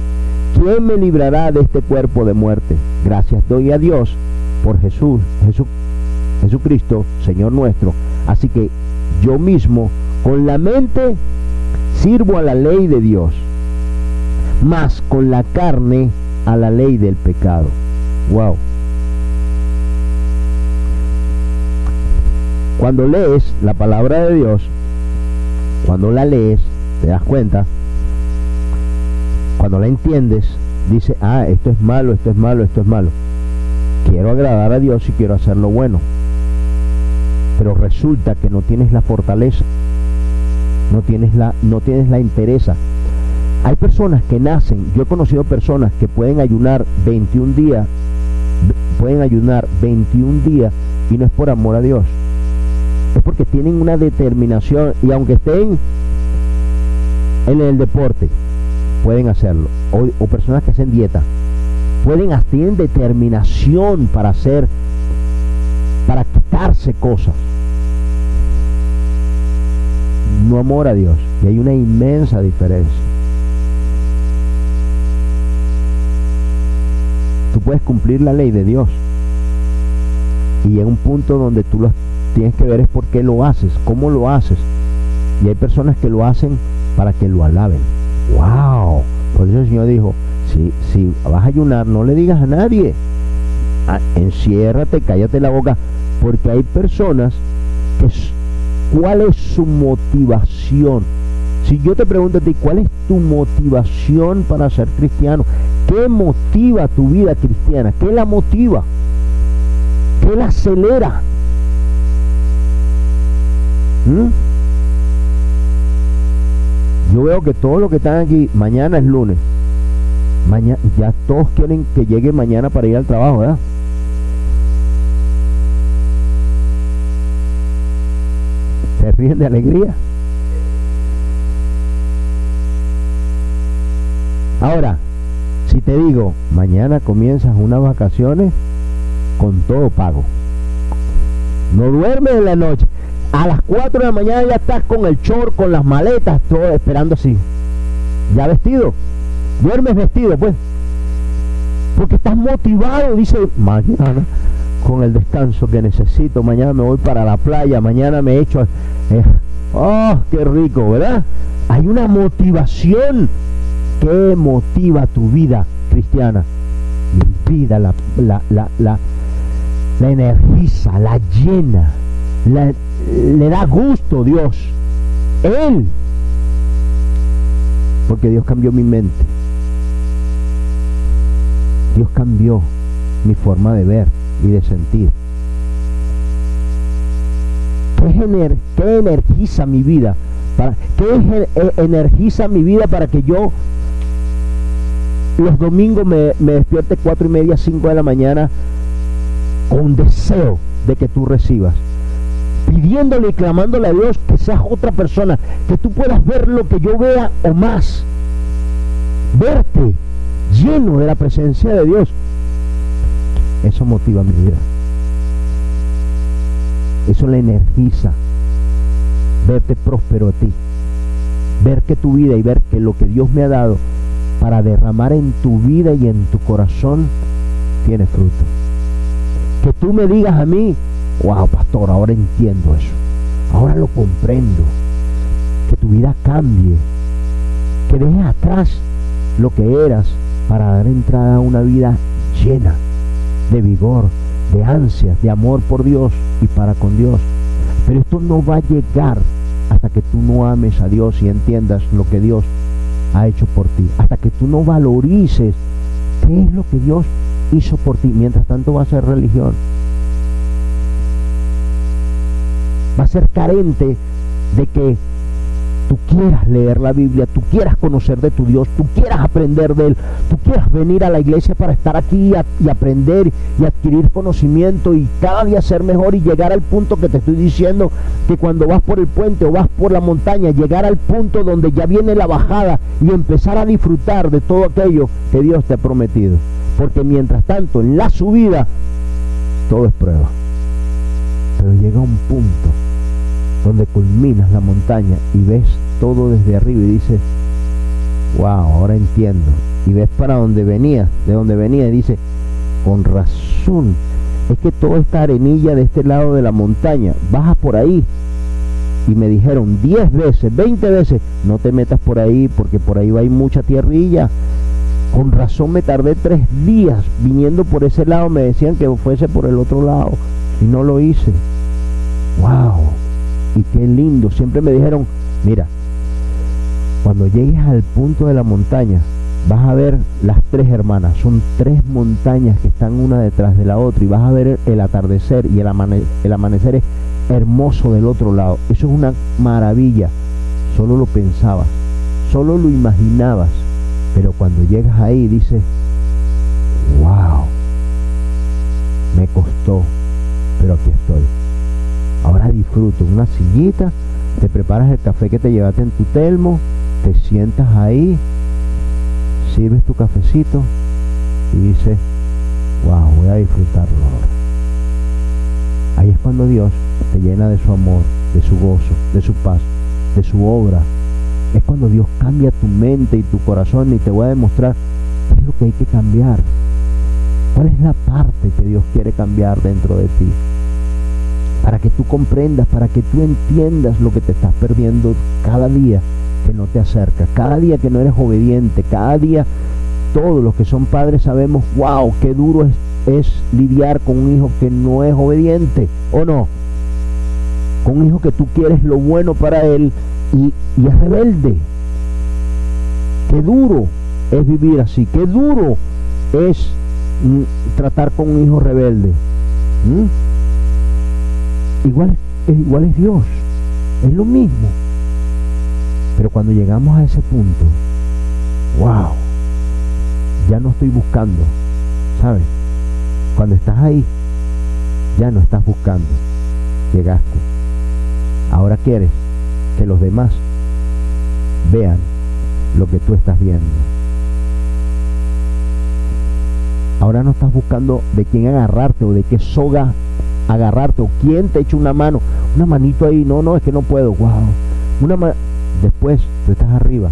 ¿quién me librará de este cuerpo de muerte? Gracias doy a Dios por Jesús, Jesús Jesucristo, Señor nuestro. Así que yo mismo Con la mente sirvo a la ley de Dios, más con la carne a la ley del pecado. Wow. Cuando lees la palabra de Dios, cuando la lees, te das cuenta, cuando la entiendes, dice, ah, esto es malo, esto es malo, esto es malo. Quiero agradar a Dios y quiero hacer lo bueno. Pero resulta que no tienes la fortaleza, no tienes la, no tienes la. Hay personas que nacen, yo he conocido personas que pueden ayunar 21 días, pueden ayunar 21 días y no es por amor a Dios. Es porque tienen una determinación y aunque estén en el deporte, pueden hacerlo. O, personas que hacen dieta, pueden, tienen determinación para hacer, para quitarse cosas. No amor a Dios. Y hay una inmensa diferencia. Tú puedes cumplir la ley de Dios. Y en un punto donde tú lo tienes que ver es por qué lo haces, cómo lo haces. Y hay personas que lo hacen para que lo alaben. ¡Wow! Por eso el Señor dijo, si, si vas a ayunar, no le digas a nadie. Ah, enciérrate, cállate la boca. Porque hay personas que... ¿Cuál es su motivación? Si yo te pregunto a ti, ¿cuál es tu motivación para ser cristiano? ¿Qué motiva tu vida cristiana? ¿Qué la motiva? ¿Qué la acelera? ¿Mm? Yo veo que todos los que están aquí, mañana es lunes. Mañana, ya todos quieren que llegue mañana para ir al trabajo, ¿verdad? Se ríen de alegría. Ahora, si te digo, mañana comienzas unas vacaciones con todo pago. No duermes en la noche. A las 4 de la mañana ya estás con el short, con las maletas, todo esperando así. Ya vestido. Duermes vestido, pues. Porque estás motivado, dice, mañana con el descanso que necesito, mañana me voy para la playa, mañana me echo... Eh, oh, qué rico, ¿verdad? Hay una motivación que motiva tu vida cristiana. Vida la, la, la, la, la energiza, la llena, le da gusto Dios. Él. Porque Dios cambió mi mente. Dios cambió mi forma de ver y de sentir. ¿Qué, energiza mi vida? Para, ¿Qué e, energiza mi vida para que yo los domingos me, despierte cuatro y media, cinco de la mañana con deseo de que tú recibas? pidiéndole y clamándole a Dios que seas otra persona, que tú puedas ver lo que yo vea o más. Verte lleno de la presencia de Dios. Eso motiva mi vida. Eso le energiza. Verte próspero a ti. Ver que tu vida y ver que lo que Dios me ha dado para derramar en tu vida y en tu corazón tiene fruto. Que tú me digas a mí, wow, pastor, ahora entiendo eso. Ahora lo comprendo. Que tu vida cambie. Que dejes atrás lo que eras para dar entrada a una vida llena de vigor, de ansias, de amor por Dios y para con Dios. Pero esto no va a llegar hasta que tú no ames a Dios y entiendas lo que Dios ha hecho por ti. Hasta que tú no valorices qué es lo que Dios hizo por ti. Mientras tanto va a ser religión. va a ser carente de que tú quieras leer la Biblia, tú quieras conocer de tu Dios, tú quieras aprender de Él, tú quieras venir a la iglesia para estar aquí y, aprender y adquirir conocimiento y cada día ser mejor y llegar al punto que te estoy diciendo que cuando vas por el puente o vas por la montaña, llegar al punto donde ya viene la bajada y empezar a disfrutar de todo aquello que Dios te ha prometido. Porque mientras tanto, en la subida, todo es prueba. Pero llega un punto donde culminas la montaña y ves todo desde arriba y dices, wow, ahora entiendo. Y ves para donde venía, de donde venía y dices, con razón, es que toda esta arenilla de este lado de la montaña, bajas por ahí y me dijeron 10 veces, 20 veces, no te metas por ahí porque por ahí va ir mucha tierrilla. Con razón me tardé tres días viniendo por ese lado, me decían que fuese por el otro lado y no lo hice. ¡Wow! Y qué lindo. Siempre me dijeron, mira, cuando llegues al punto de la montaña, vas a ver las tres hermanas. Son tres montañas que están una detrás de la otra y vas a ver el atardecer y el, el amanecer es hermoso del otro lado. Eso es una maravilla. Solo lo pensabas, solo lo imaginabas. Pero cuando llegas ahí dices, wow, me costó, pero aquí estoy. Ahora disfruto una sillita, te preparas el café que te llevaste en tu telmo, te sientas ahí, sirves tu cafecito y dices, wow, voy a disfrutarlo ahora. Ahí es cuando Dios te llena de su amor, de su gozo, de su paz, de su obra. Es cuando Dios cambia tu mente y tu corazón y te voy a demostrar qué es lo que hay que cambiar. ¿Cuál es la parte que Dios quiere cambiar dentro de ti? Para que tú comprendas, para que tú entiendas lo que te estás perdiendo cada día que no te acercas, cada día que no eres obediente, cada día todos los que son padres sabemos, wow, qué duro es, lidiar con un hijo que no es obediente, ¿o no? Con un hijo que tú quieres lo bueno para él y, es rebelde. Qué duro es vivir así, qué duro es mm, tratar con un hijo rebelde. Igual, igual es Dios, es lo mismo. Pero cuando llegamos a ese punto, wow, ya no estoy buscando, ¿sabes? Cuando estás ahí, ya no estás buscando, llegaste. Ahora quieres que los demás vean lo que tú estás viendo. Ahora no estás buscando de quién agarrarte o de qué soga agarrarte o quién te echa una mano, una manito ahí, no, no, es que no puedo, wow. Una Después tú estás arriba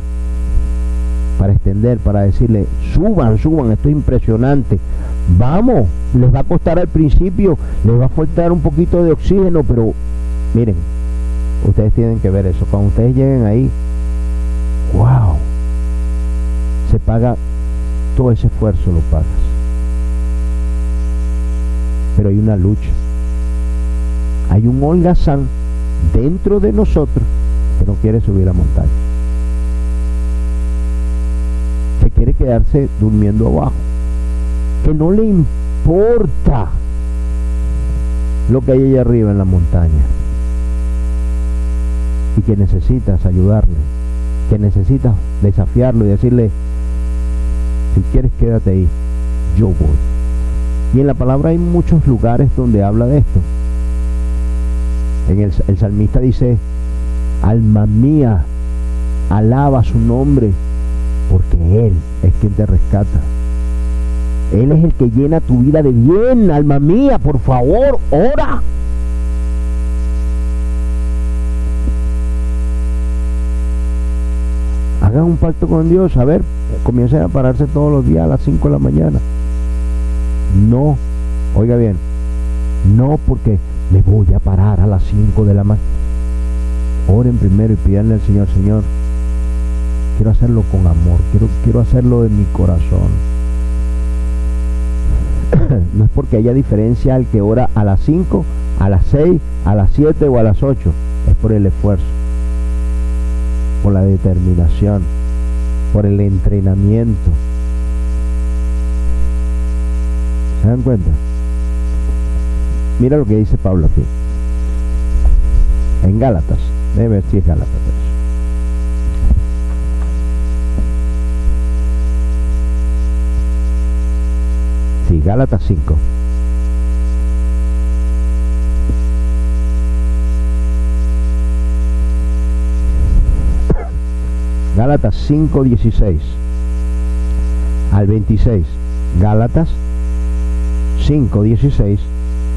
para extender, para decirle, suban, suban, esto es impresionante. Vamos, les va a costar al principio, les va a faltar un poquito de oxígeno, pero miren, ustedes tienen que ver eso. Cuando ustedes lleguen ahí, wow, se paga todo ese esfuerzo, lo pagas. Pero hay una lucha. Hay un holgazán dentro de nosotros que no quiere subir la montaña. Que quiere quedarse durmiendo abajo. Que no le importa lo que hay allá arriba en la montaña. Y que necesitas ayudarle. Que necesitas desafiarlo y decirle, si quieres quédate ahí, yo voy. Y en la palabra hay muchos lugares donde habla de esto. En el, el salmista dice, Alma mía, alaba su nombre, porque Él es quien te rescata. Él es el que llena tu vida de bien, alma mía, por favor, ora. Hagan un pacto con Dios, a ver, comiencen a pararse todos los días a las 5 de la mañana. No, oiga bien, no porque me voy a parar a las 5 de la mañana. Oren primero y pidanle al Señor, Señor, quiero hacerlo con amor, quiero, quiero hacerlo de mi corazón. *coughs* no es porque haya diferencia al que ora a las 5, a las 6, a las 7 o a las 8, es por el esfuerzo, por la determinación, por el entrenamiento. ¿Se dan cuenta? Mira lo que dice Pablo aquí. En Gálatas Debe es Gálatas. Sí, Gálatas 5. Gálatas 5, 16 al 26. Gálatas 5, 16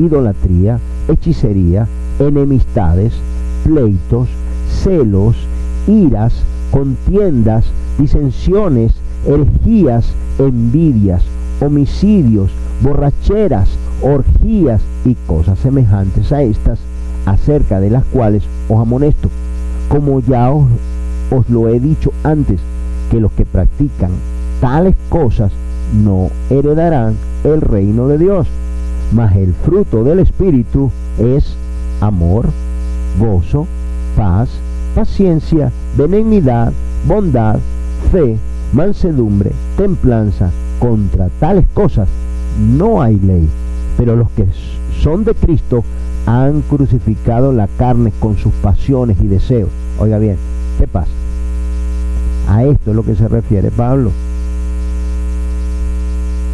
idolatría, hechicería, enemistades, pleitos, celos, iras, contiendas, disensiones, herejías, envidias, homicidios, borracheras, orgías y cosas semejantes a estas, acerca de las cuales os amonesto, como ya os, os lo he dicho antes, que los que practican tales cosas no heredarán el reino de Dios. Mas el fruto del Espíritu es amor, gozo, paz, paciencia, benignidad, bondad, fe, mansedumbre, templanza. Contra tales cosas no hay ley. Pero los que son de Cristo han crucificado la carne con sus pasiones y deseos. Oiga bien, ¿qué pasa? A esto es lo que se refiere Pablo.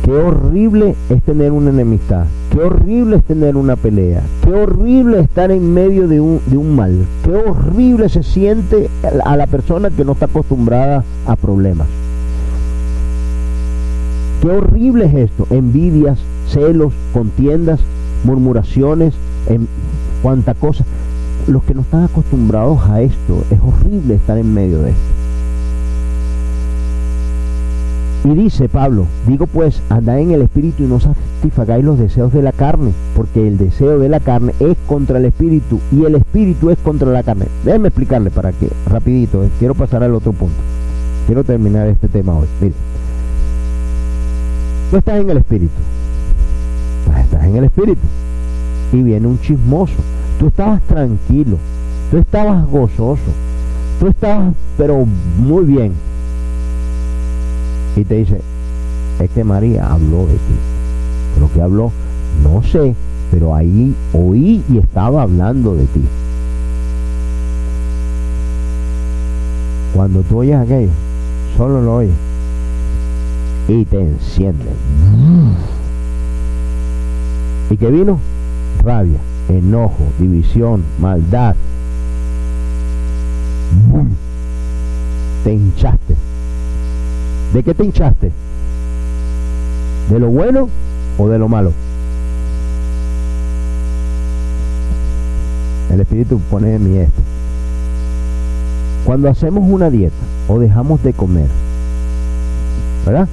Qué horrible es tener una enemistad. Qué horrible es tener una pelea. Qué horrible estar en medio de un, de un mal. Qué horrible se siente a la persona que no está acostumbrada a problemas. Qué horrible es esto. Envidias, celos, contiendas, murmuraciones, en cuánta cosa. Los que no están acostumbrados a esto, es horrible estar en medio de esto. Y dice Pablo, digo pues, andad en el espíritu y no satisfagáis los deseos de la carne, porque el deseo de la carne es contra el espíritu y el espíritu es contra la carne. Déjenme explicarle para que, rapidito, eh, quiero pasar al otro punto. Quiero terminar este tema hoy. Mire, tú estás en el espíritu, estás en el espíritu y viene un chismoso. Tú estabas tranquilo, tú estabas gozoso, tú estabas pero muy bien y te dice, es que María habló de ti. Pero que habló, no sé, pero ahí oí y estaba hablando de ti. Cuando tú oyes aquello, solo lo oyes y te enciende. ¿Y qué vino? Rabia, enojo, división, maldad. Te hinchaste ¿De qué te hinchaste? ¿De lo bueno o de lo malo? El Espíritu pone en mí esto. Cuando hacemos una dieta o dejamos de comer, ¿verdad?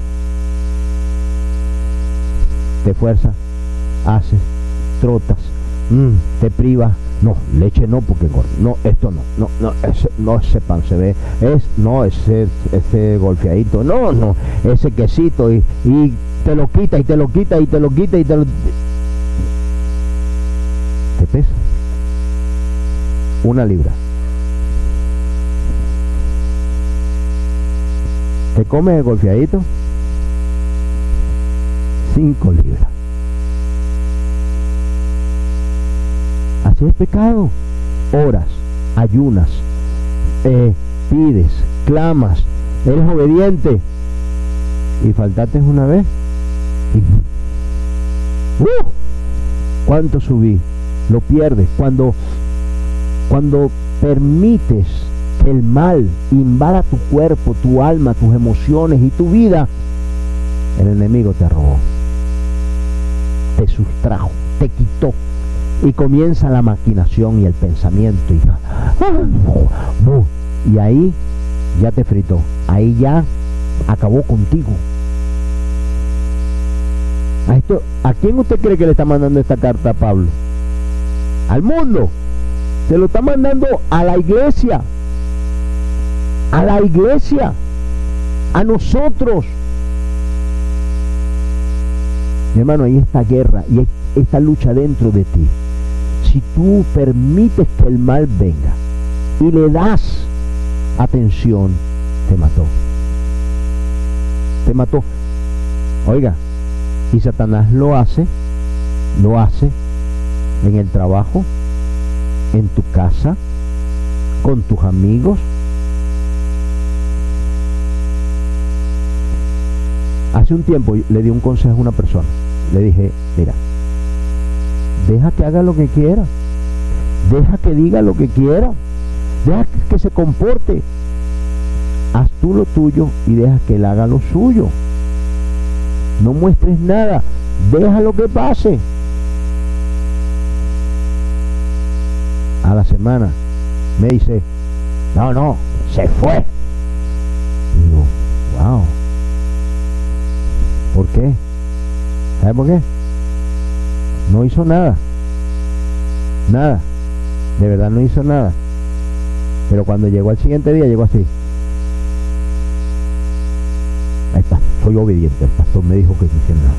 Te fuerzas, haces, trotas, mm, te privas, no, leche no, porque no, esto no, no, no, ese, no ese pan se ve, es, no, ese, ese golpeadito, no, no, ese quesito y, te lo quita y te lo quita y te lo quita y te lo... ¿Te pesa? Una libra. ¿Te comes el golpeadito? Cinco libras. Es pecado. Oras, ayunas, eh, pides, clamas, eres obediente y faltaste una vez. ¡Uh! ¿Cuánto subí? Lo pierdes. Cuando, cuando permites que el mal invada tu cuerpo, tu alma, tus emociones y tu vida, el enemigo te robó, te sustrajo, te quitó y comienza la maquinación y el pensamiento y, ahí ya te fritó, ahí ya acabó contigo. A, ¿A quién usted cree que le está mandando esta carta a Pablo? Al mundo. Se lo está mandando a la iglesia. A la iglesia. A nosotros. Mi hermano, hay esta guerra y esta lucha dentro de ti si tú permites que el mal venga y le das atención, te mató. Te mató. Oiga, y Satanás lo hace, lo hace en el trabajo, en tu casa, con tus amigos. Hace un tiempo le di un consejo a una persona. Le dije, mira, Deja que haga lo que quiera. Deja que diga lo que quiera. Deja que se comporte. Haz tú lo tuyo y deja que él haga lo suyo. No muestres nada. Deja lo que pase. A la semana me dice, no, no, se fue. Digo, wow. ¿Por qué? ¿Sabe por qué? No hizo nada. Nada. De verdad no hizo nada. Pero cuando llegó al siguiente día, llegó así. soy obediente. El pastor me dijo que no hiciera nada.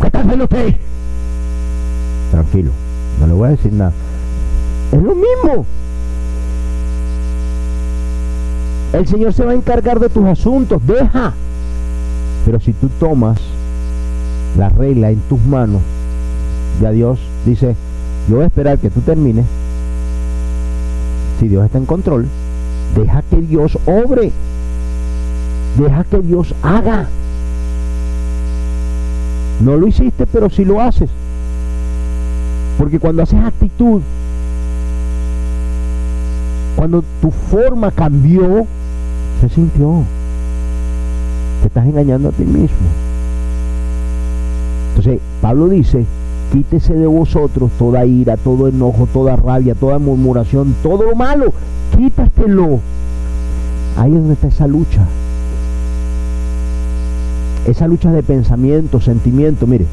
¿Qué está haciendo usted? Tranquilo, no le voy a decir nada. Es lo mismo. El Señor se va a encargar de tus asuntos. Deja. Pero si tú tomas la regla en tus manos, ya Dios dice, yo voy a esperar que tú termines. Si Dios está en control, deja que Dios obre. Deja que Dios haga. No lo hiciste, pero si lo haces. Porque cuando haces actitud, cuando tu forma cambió, se sintió. Te estás engañando a ti mismo. Entonces, Pablo dice, quítese de vosotros toda ira, todo enojo, toda rabia, toda murmuración, todo lo malo, quítatelo. Ahí es donde está esa lucha. Esa lucha de pensamiento, sentimiento, mire,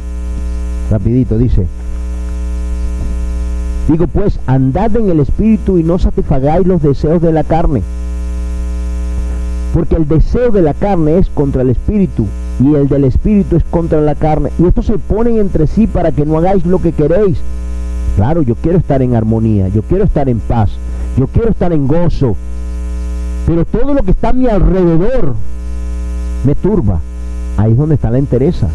rapidito dice, Digo pues, andad en el Espíritu y no satisfagáis los deseos de la carne. Porque el deseo de la carne es contra el Espíritu y el del Espíritu es contra la carne. Y estos se ponen entre sí para que no hagáis lo que queréis. Claro, yo quiero estar en armonía, yo quiero estar en paz, yo quiero estar en gozo. Pero todo lo que está a mi alrededor me turba. Ahí es donde está la interesa.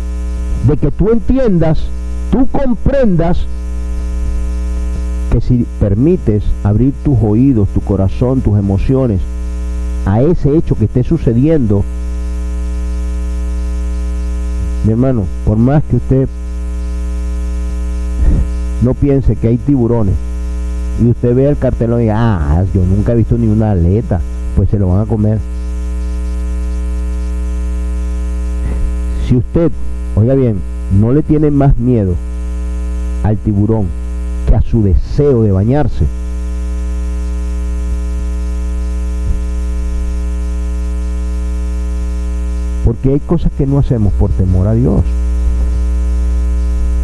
De que tú entiendas, tú comprendas que si permites abrir tus oídos, tu corazón, tus emociones a ese hecho que esté sucediendo, mi hermano, por más que usted no piense que hay tiburones y usted vea el cartelón y diga, ah, yo nunca he visto ni una aleta, pues se lo van a comer. Si usted, oiga bien, no le tiene más miedo al tiburón a su deseo de bañarse. Porque hay cosas que no hacemos por temor a Dios.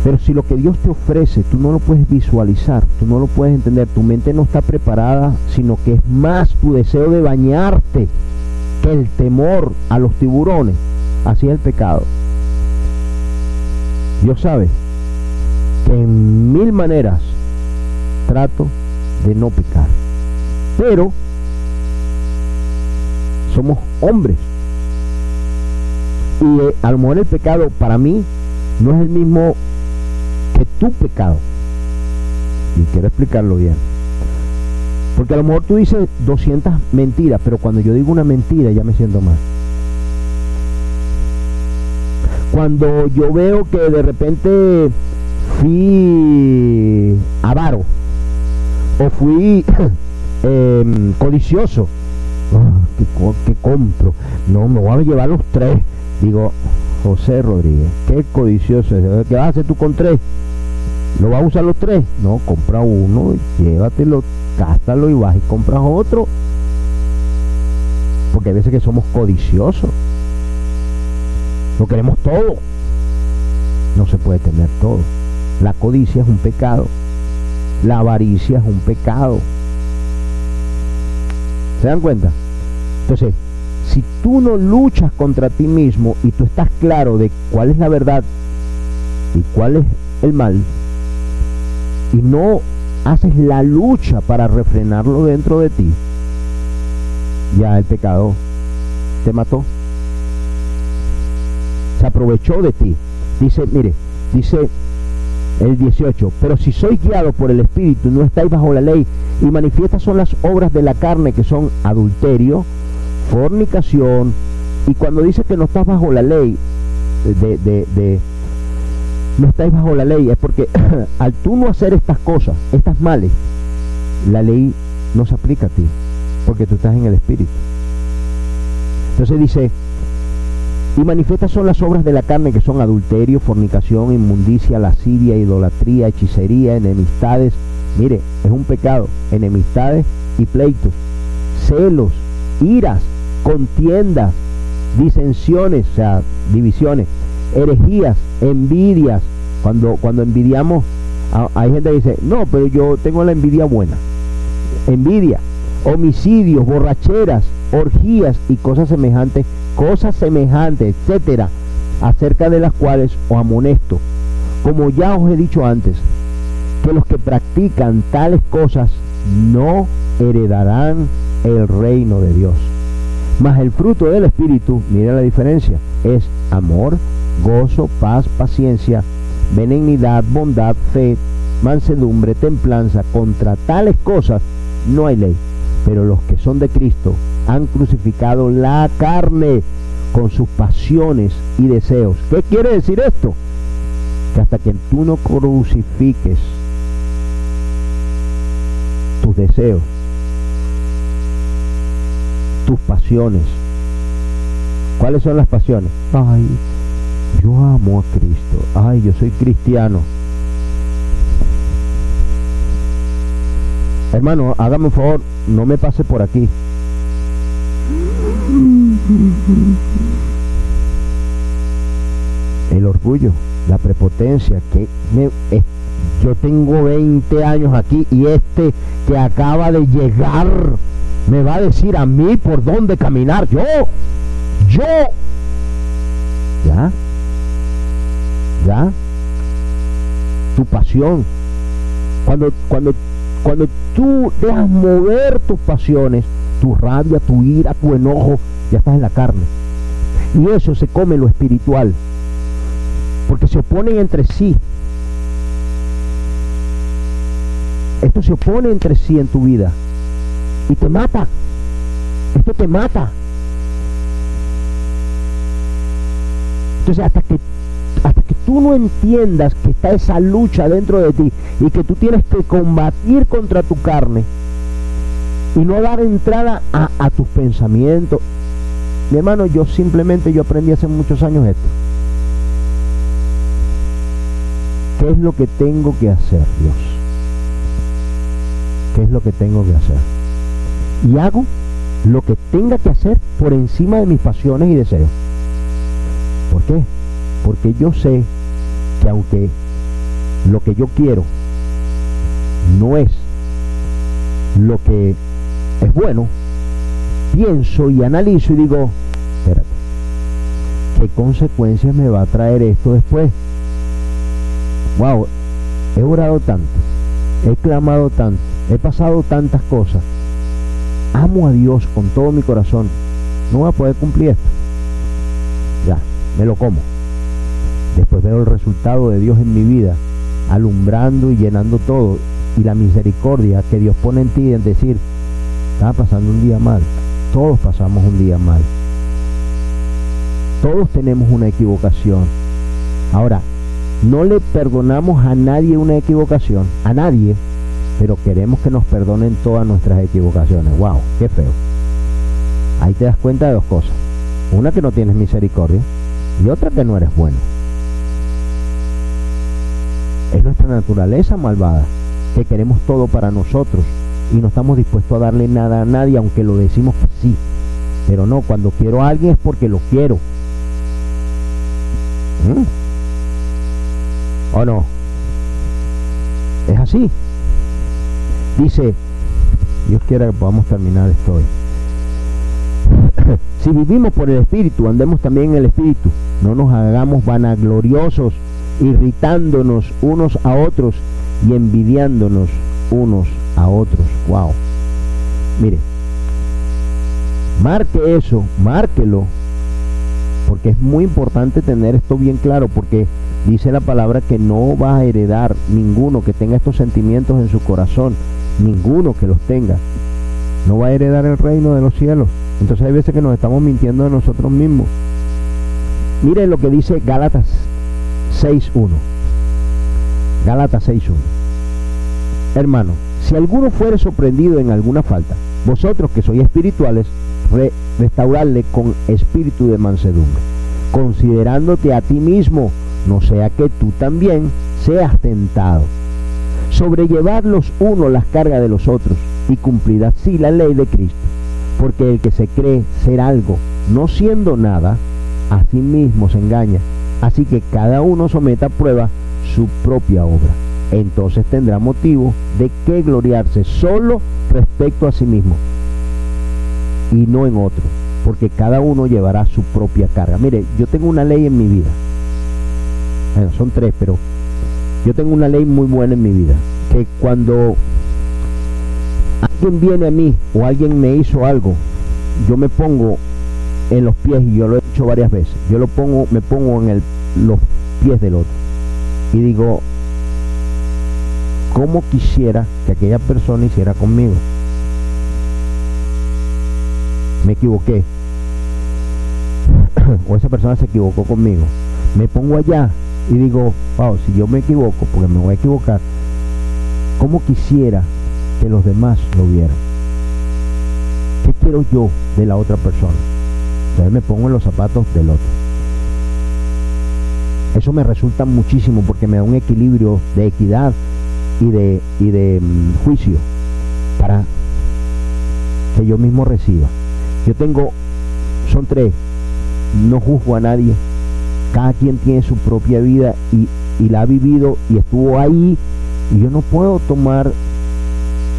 Pero si lo que Dios te ofrece, tú no lo puedes visualizar, tú no lo puedes entender, tu mente no está preparada, sino que es más tu deseo de bañarte que el temor a los tiburones. Así es el pecado. Dios sabe que en mil maneras trato de no pecar. Pero somos hombres. Y eh, a lo mejor el pecado para mí no es el mismo que tu pecado. Y quiero explicarlo bien. Porque a lo mejor tú dices 200 mentiras, pero cuando yo digo una mentira ya me siento mal. Cuando yo veo que de repente fui avaro, o fui *coughs* em, codicioso. Oh, ¿qué, compro? No, me voy a llevar los tres. Digo, José Rodríguez, qué codicioso es. ¿Qué vas a hacer tú con tres? ¿Lo vas a usar los tres? No, compra uno, llévatelo, gástalo y vas y compras otro. Porque hay veces que somos codiciosos. Lo queremos todo. No se puede tener todo. La codicia es un pecado. La avaricia es un pecado. ¿Se dan cuenta? Entonces, si tú no luchas contra ti mismo y tú estás claro de cuál es la verdad y cuál es el mal, y no haces la lucha para refrenarlo dentro de ti, ya el pecado te mató. Se aprovechó de ti. Dice, mire, dice el 18, pero si sois guiados por el Espíritu, no estáis bajo la ley, y manifiestas son las obras de la carne que son adulterio, fornicación, y cuando dice que no estás bajo la ley de, de, no estáis bajo la ley, es porque *laughs* al tú no hacer estas cosas, estas males, la ley no se aplica a ti, porque tú estás en el Espíritu. Entonces dice, y manifiestas son las obras de la carne que son adulterio, fornicación, inmundicia, lascivia, idolatría, hechicería, enemistades. Mire, es un pecado, enemistades y pleitos, celos, iras, contiendas, disensiones, o sea, divisiones, herejías, envidias. Cuando, cuando envidiamos, hay gente que dice, no, pero yo tengo la envidia buena. Envidia, homicidios, borracheras, orgías y cosas semejantes, cosas semejantes, etcétera, acerca de las cuales os amonesto, como ya os he dicho antes, que los que practican tales cosas no heredarán el reino de Dios. Mas el fruto del Espíritu, mira la diferencia, es amor, gozo, paz, paciencia, benignidad, bondad, fe, mansedumbre, templanza. Contra tales cosas no hay ley. Pero los que son de Cristo han crucificado la carne con sus pasiones y deseos. ¿Qué quiere decir esto? Que hasta que tú no crucifiques tus deseos, tus pasiones. ¿Cuáles son las pasiones? Ay, yo amo a Cristo. Ay, yo soy cristiano. Hermano, hágame un favor, no me pase por aquí. El orgullo, la prepotencia, que me, yo tengo 20 años aquí y este que acaba de llegar me va a decir a mí por dónde caminar. Yo, yo. ¿Ya? ¿Ya? Tu pasión. Cuando, cuando, cuando tú dejas mover tus pasiones, tu rabia, tu ira, tu enojo, ya estás en la carne. Y eso se come lo espiritual. Porque se oponen entre sí. Esto se opone entre sí en tu vida y te mata. Esto te mata. Entonces hasta que hasta que tú no entiendas que está esa lucha dentro de ti y que tú tienes que combatir contra tu carne y no dar entrada a, a tus pensamientos. Mi hermano, yo simplemente yo aprendí hace muchos años esto. ¿Qué es lo que tengo que hacer, Dios? ¿Qué es lo que tengo que hacer? Y hago lo que tenga que hacer por encima de mis pasiones y deseos. ¿Por qué? Porque yo sé que aunque lo que yo quiero no es lo que es bueno, pienso y analizo y digo, espérate, ¿qué consecuencias me va a traer esto después? Wow, he orado tanto, he clamado tanto, he pasado tantas cosas amo a Dios con todo mi corazón, no voy a poder cumplir esto. Ya, me lo como. Después veo el resultado de Dios en mi vida, alumbrando y llenando todo. Y la misericordia que Dios pone en ti en decir, estaba pasando un día mal. Todos pasamos un día mal. Todos tenemos una equivocación. Ahora, no le perdonamos a nadie una equivocación, a nadie, pero queremos que nos perdonen todas nuestras equivocaciones. ¡Wow! ¡Qué feo! Ahí te das cuenta de dos cosas. Una que no tienes misericordia y otra que no eres bueno. Es nuestra naturaleza malvada, que queremos todo para nosotros y no estamos dispuestos a darle nada a nadie, aunque lo decimos que sí. Pero no, cuando quiero a alguien es porque lo quiero. ¿Mm? ¿O no? Es así. Dice, Dios quiera que podamos terminar esto hoy. *laughs* si vivimos por el Espíritu, andemos también en el Espíritu. No nos hagamos vanagloriosos, irritándonos unos a otros y envidiándonos unos a otros. Wow. Mire, marque eso, márquelo, porque es muy importante tener esto bien claro, porque dice la palabra que no va a heredar ninguno que tenga estos sentimientos en su corazón ninguno que los tenga, no va a heredar el reino de los cielos. Entonces hay veces que nos estamos mintiendo de nosotros mismos. Miren lo que dice Gálatas 6.1. Gálatas 6.1. Hermano, si alguno fuere sorprendido en alguna falta, vosotros que sois espirituales, restaurarle con espíritu de mansedumbre, considerándote a ti mismo, no sea que tú también seas tentado. Sobrellevad los unos las cargas de los otros y cumplid así la ley de Cristo, porque el que se cree ser algo, no siendo nada, a sí mismo se engaña. Así que cada uno someta a prueba su propia obra. Entonces tendrá motivo de que gloriarse solo respecto a sí mismo y no en otro, porque cada uno llevará su propia carga. Mire, yo tengo una ley en mi vida. Bueno, son tres, pero yo tengo una ley muy buena en mi vida, que cuando alguien viene a mí o alguien me hizo algo, yo me pongo en los pies y yo lo he hecho varias veces. Yo lo pongo, me pongo en los pies del otro y digo, ¿cómo quisiera que aquella persona hiciera conmigo? Me equivoqué. *clears throat* o esa persona se equivocó conmigo. Me pongo allá y digo, wow, si yo me equivoco, porque me voy a equivocar, ¿cómo quisiera que los demás lo vieran? ¿Qué quiero yo de la otra persona? Entonces me pongo en los zapatos del otro. Eso me resulta muchísimo porque me da un equilibrio de equidad y de, y de mm, juicio para que yo mismo reciba. Yo tengo, son tres, no juzgo a nadie. Cada quien tiene su propia vida y, la ha vivido y estuvo ahí. Y yo no puedo tomar,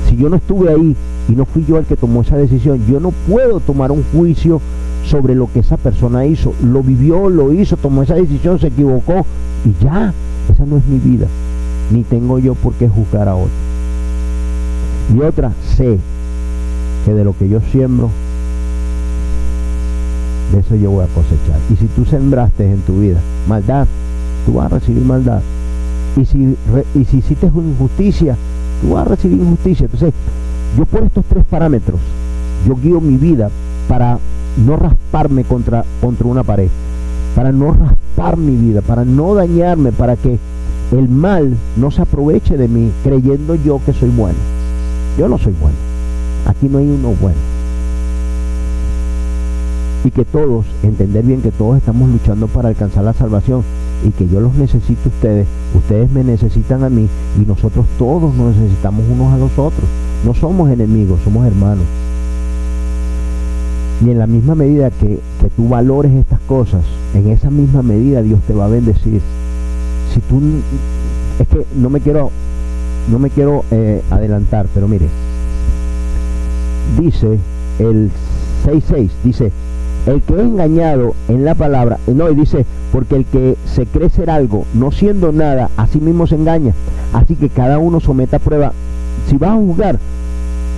si yo no estuve ahí y no fui yo el que tomó esa decisión, yo no puedo tomar un juicio sobre lo que esa persona hizo. Lo vivió, lo hizo, tomó esa decisión, se equivocó y ya, esa no es mi vida. Ni tengo yo por qué juzgar a otro. Y otra, sé que de lo que yo siembro, de eso yo voy a cosechar. Y si tú sembraste en tu vida maldad, tú vas a recibir maldad. Y si, y si hiciste injusticia, tú vas a recibir injusticia. Entonces, yo por estos tres parámetros, yo guío mi vida para no rasparme contra, contra una pared, para no raspar mi vida, para no dañarme, para que el mal no se aproveche de mí creyendo yo que soy bueno. Yo no soy bueno. Aquí no hay uno bueno. Y que todos, entender bien que todos estamos luchando para alcanzar la salvación y que yo los necesito a ustedes, ustedes me necesitan a mí y nosotros todos nos necesitamos unos a los otros. No somos enemigos, somos hermanos. Y en la misma medida que, tú valores estas cosas, en esa misma medida Dios te va a bendecir. Si tú, es que no me quiero, no me quiero eh, adelantar, pero mire, dice el 6.6, dice, el que es engañado en la palabra, no, y dice, porque el que se cree ser algo, no siendo nada, a sí mismo se engaña. Así que cada uno someta a prueba. Si vas a juzgar,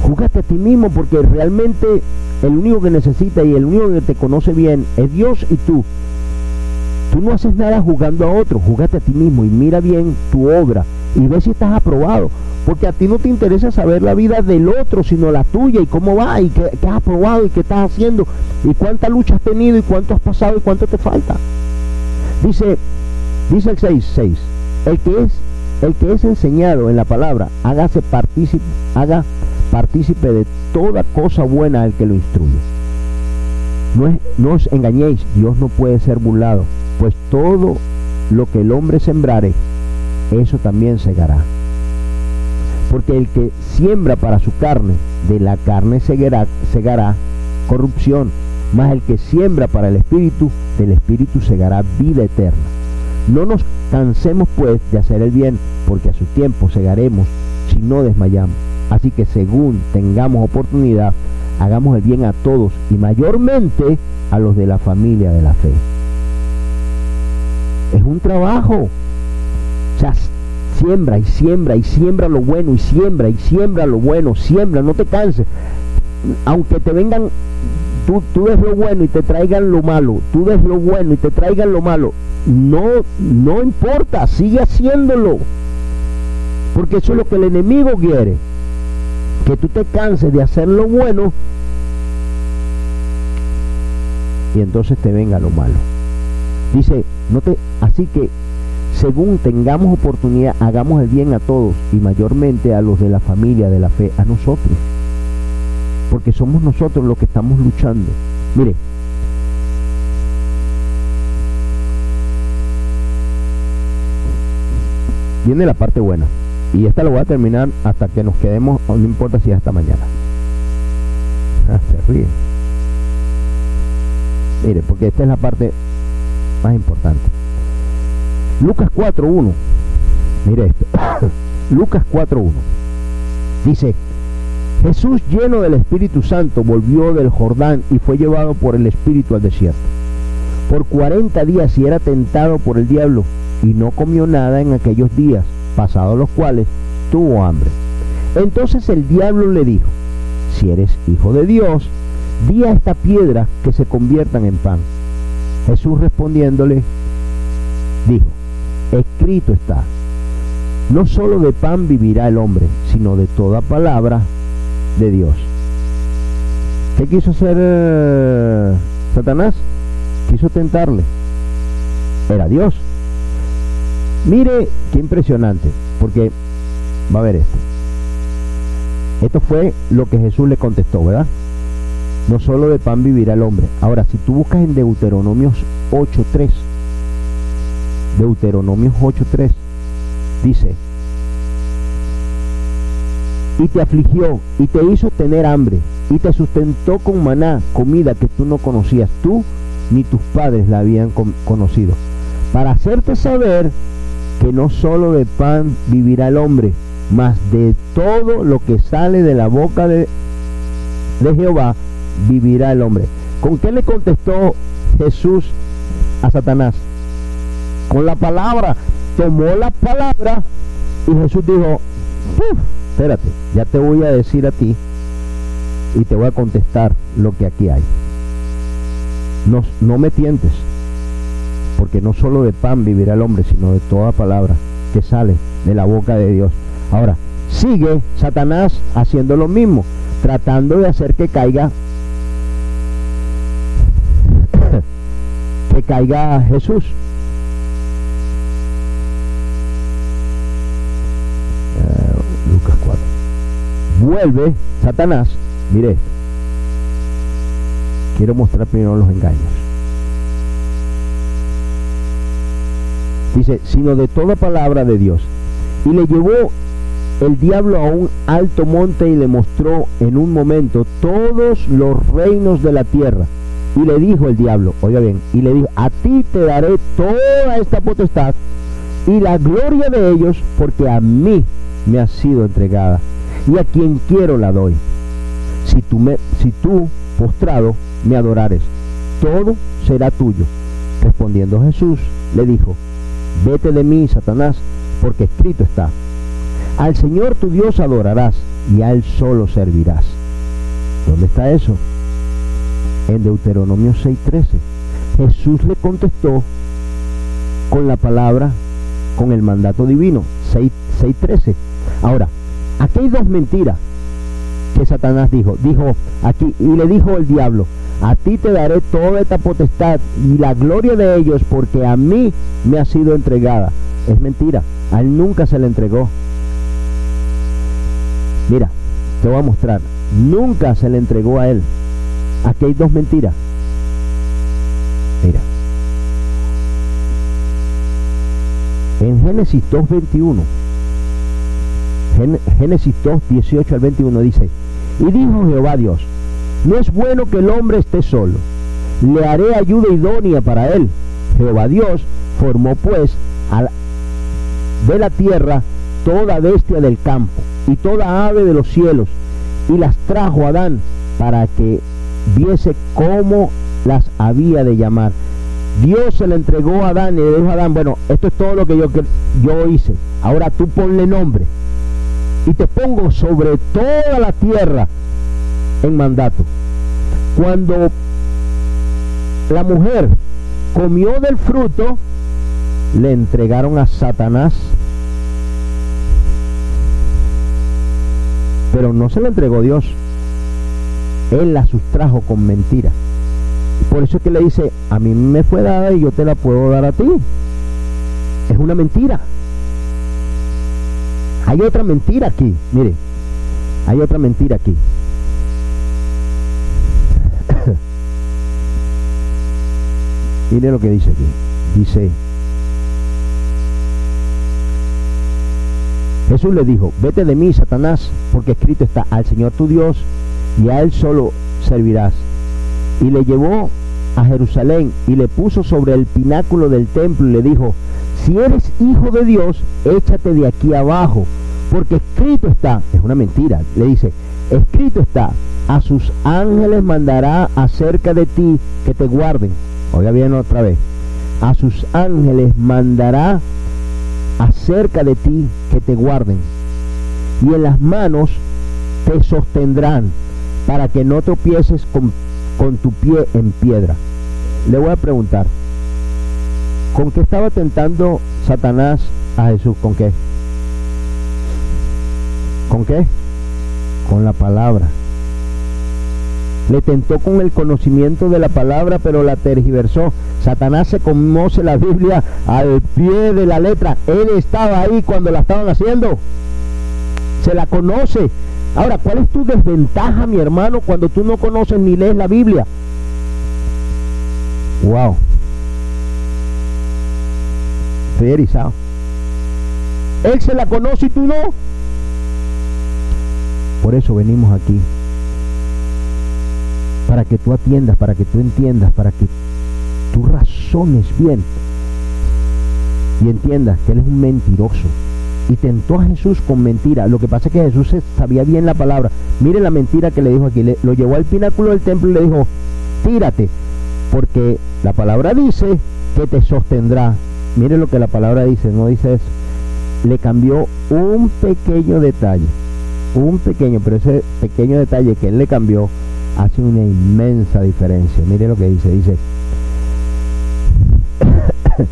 júgate a ti mismo, porque realmente el único que necesita y el único que te conoce bien es Dios y tú. Tú no haces nada jugando a otro, júgate a ti mismo y mira bien tu obra y ve si estás aprobado. Porque a ti no te interesa saber la vida del otro, sino la tuya y cómo va y qué, has aprobado y qué estás haciendo y cuánta lucha has tenido y cuánto has pasado y cuánto te falta. Dice, dice el 6.6, el que es el que es enseñado en la palabra, hágase partícipe, haga partícipe de toda cosa buena al que lo instruye. No, no os engañéis, Dios no puede ser burlado, pues todo lo que el hombre sembrare, eso también segará. Porque el que siembra para su carne, de la carne segará, corrupción, mas el que siembra para el espíritu, del espíritu segará vida eterna. No nos cansemos pues de hacer el bien, porque a su tiempo segaremos si no desmayamos. Así que según tengamos oportunidad, hagamos el bien a todos y mayormente a los de la familia de la fe. Es un trabajo. Sea, siembra y siembra y siembra lo bueno y siembra y siembra lo bueno, siembra, no te canses. Aunque te vengan, tú, tú des lo bueno y te traigan lo malo, tú des lo bueno y te traigan lo malo, no, no importa, sigue haciéndolo. Porque eso es lo que el enemigo quiere que tú te canses de hacer lo bueno y entonces te venga lo malo. Dice, no te, así que según tengamos oportunidad, hagamos el bien a todos y mayormente a los de la familia de la fe, a nosotros. Porque somos nosotros los que estamos luchando. Mire, viene la parte buena. Y esta lo voy a terminar hasta que nos quedemos, no importa si es hasta mañana. Ah, se ríe. Mire, porque esta es la parte más importante. Lucas 4.1. Mire esto. *laughs* Lucas 4.1. Dice, Jesús lleno del Espíritu Santo volvió del Jordán y fue llevado por el Espíritu al desierto. Por 40 días y era tentado por el diablo y no comió nada en aquellos días, pasados los cuales tuvo hambre. Entonces el diablo le dijo, si eres hijo de Dios, di a esta piedra que se conviertan en pan. Jesús respondiéndole, dijo, escrito está, no solo de pan vivirá el hombre, sino de toda palabra de Dios. ¿Qué quiso hacer eh, Satanás? Quiso tentarle. Era Dios. Mire qué impresionante, porque va a ver esto. Esto fue lo que Jesús le contestó, ¿verdad? No solo de pan vivirá el hombre. Ahora, si tú buscas en Deuteronomios 8.3, Deuteronomios 8.3, dice, y te afligió y te hizo tener hambre y te sustentó con maná, comida que tú no conocías, tú ni tus padres la habían conocido, para hacerte saber que no solo de pan vivirá el hombre, mas de todo lo que sale de la boca de, de Jehová vivirá el hombre. ¿Con qué le contestó Jesús a Satanás? Con la palabra. Tomó la palabra y Jesús dijo, espérate, ya te voy a decir a ti y te voy a contestar lo que aquí hay. No, no me tientes, porque no solo de pan vivirá el hombre, sino de toda palabra que sale de la boca de Dios. Ahora, sigue Satanás haciendo lo mismo, tratando de hacer que caiga *coughs* que caiga Jesús. Eh, Lucas 4. Vuelve Satanás, mire Quiero mostrar primero los engaños. Dice, sino de toda palabra de Dios. Y le llevó el diablo a un alto monte y le mostró en un momento todos los reinos de la tierra. Y le dijo el diablo, oiga bien, y le dijo, a ti te daré toda esta potestad y la gloria de ellos, porque a mí me ha sido entregada, y a quien quiero la doy. Si tú, me, si tú postrado me adorares, todo será tuyo. Respondiendo Jesús, le dijo, vete de mí, Satanás, porque escrito está, al Señor tu Dios adorarás y a Él solo servirás. ¿Dónde está eso? En Deuteronomio 6:13. Jesús le contestó con la palabra, con el mandato divino, 6:13. Ahora, aquí hay dos mentiras que Satanás dijo. Dijo aquí, y le dijo el diablo, a ti te daré toda esta potestad y la gloria de ellos porque a mí me ha sido entregada. Es mentira, a él nunca se le entregó. Mira, te voy a mostrar. Nunca se le entregó a él. Aquí hay dos mentiras. Mira. En Génesis 2.21, Génesis 2, 18 al 21 dice, y dijo Jehová Dios, no es bueno que el hombre esté solo, le haré ayuda idónea para él. Jehová Dios formó pues de la tierra toda bestia del campo y toda ave de los cielos y las trajo a Adán para que viese cómo las había de llamar. Dios se le entregó a Adán y le dijo a Adán, bueno, esto es todo lo que yo, yo hice. Ahora tú ponle nombre. Y te pongo sobre toda la tierra en mandato. Cuando la mujer comió del fruto, le entregaron a Satanás. Pero no se le entregó Dios. Él la sustrajo con mentira. Por eso es que le dice, a mí me fue dada y yo te la puedo dar a ti. Es una mentira. Hay otra mentira aquí, mire, hay otra mentira aquí. *coughs* mire lo que dice aquí. Dice, Jesús le dijo, vete de mí, Satanás, porque escrito está, al Señor tu Dios y a Él solo servirás. Y le llevó a Jerusalén y le puso sobre el pináculo del templo y le dijo, si eres hijo de Dios, échate de aquí abajo, porque escrito está, es una mentira, le dice, escrito está, a sus ángeles mandará acerca de ti que te guarden. Oiga bien otra vez, a sus ángeles mandará acerca de ti que te guarden, y en las manos te sostendrán para que no tropieces con, con tu pie en piedra. Le voy a preguntar, ¿con qué estaba tentando Satanás a Jesús? ¿Con qué? ¿Con qué? Con la palabra. Le tentó con el conocimiento de la palabra, pero la tergiversó. Satanás se conoce la Biblia al pie de la letra. Él estaba ahí cuando la estaban haciendo. Se la conoce. Ahora, ¿cuál es tu desventaja, mi hermano, cuando tú no conoces ni lees la Biblia? Wow. Estoy. Él se la conoce y tú no. Por eso venimos aquí. Para que tú atiendas, para que tú entiendas, para que tú razones bien. Y entiendas que Él es un mentiroso. Y tentó a Jesús con mentira. Lo que pasa es que Jesús sabía bien la palabra. Mire la mentira que le dijo aquí. lo llevó al pináculo del templo y le dijo, tírate. Porque la palabra dice que te sostendrá. Mire lo que la palabra dice, no dice eso. Le cambió un pequeño detalle un pequeño, pero ese pequeño detalle que él le cambió hace una inmensa diferencia. Mire lo que dice, dice *coughs*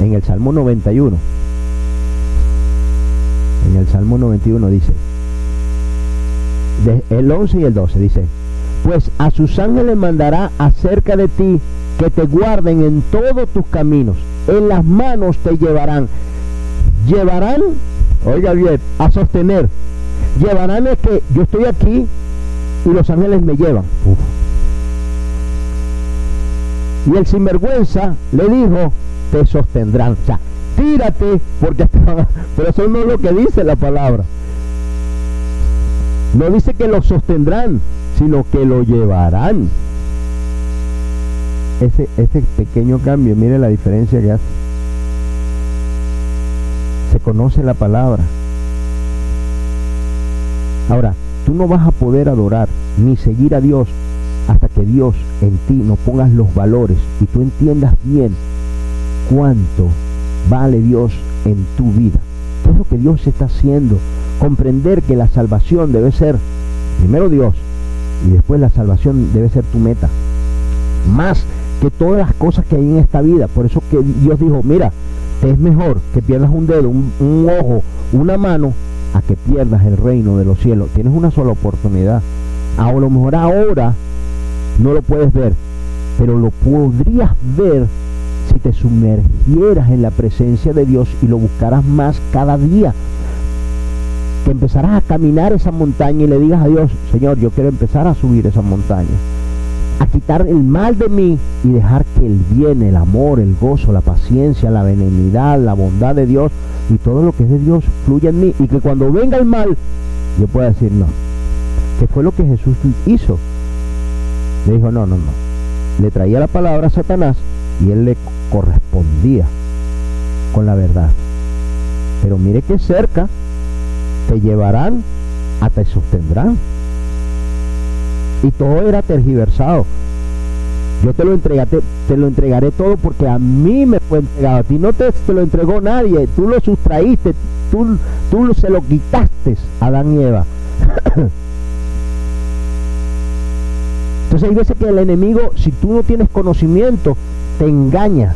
en el Salmo 91, en el Salmo 91 dice, el 11 y el 12 dice, pues a sus ángeles mandará acerca de ti que te guarden en todos tus caminos, en las manos te llevarán, llevarán, oiga bien, a sostener llevarán es que yo estoy aquí y los ángeles me llevan. Y el sinvergüenza le dijo, te sostendrán. O sea, tírate porque *laughs* Pero eso no es lo que dice la palabra. No dice que lo sostendrán, sino que lo llevarán. Ese, ese pequeño cambio, mire la diferencia que hace. Se conoce la palabra. Ahora, tú no vas a poder adorar ni seguir a Dios hasta que Dios en ti no pongas los valores y tú entiendas bien cuánto vale Dios en tu vida. ¿Qué es lo que Dios está haciendo? Comprender que la salvación debe ser primero Dios y después la salvación debe ser tu meta. Más que todas las cosas que hay en esta vida. Por eso que Dios dijo, mira, es mejor que pierdas un dedo, un ojo, una mano, a que pierdas el reino de los cielos. Tienes una sola oportunidad. A lo mejor ahora no lo puedes ver, pero lo podrías ver si te sumergieras en la presencia de Dios y lo buscaras más cada día. Que empezarás a caminar esa montaña y le digas a Dios, Señor, yo quiero empezar a subir esa montaña. A quitar el mal de mí y dejar que el bien, el amor, el gozo, la paciencia, la benignidad, la bondad de Dios y todo lo que es de Dios fluya en mí y que cuando venga el mal yo pueda decir no. Que fue lo que Jesús hizo. Le dijo no, no, no. Le traía la palabra a Satanás y él le correspondía con la verdad. Pero mire que cerca te llevarán hasta te sostendrán. Y todo era tergiversado. Yo te lo entregaré, te lo entregaré todo porque a mí me fue entregado. A ti no te, lo entregó nadie. Tú lo sustraíste. Tú, tú se lo quitaste a Adán y Eva. *coughs* Entonces hay veces que el enemigo, si tú no tienes conocimiento, te engaña.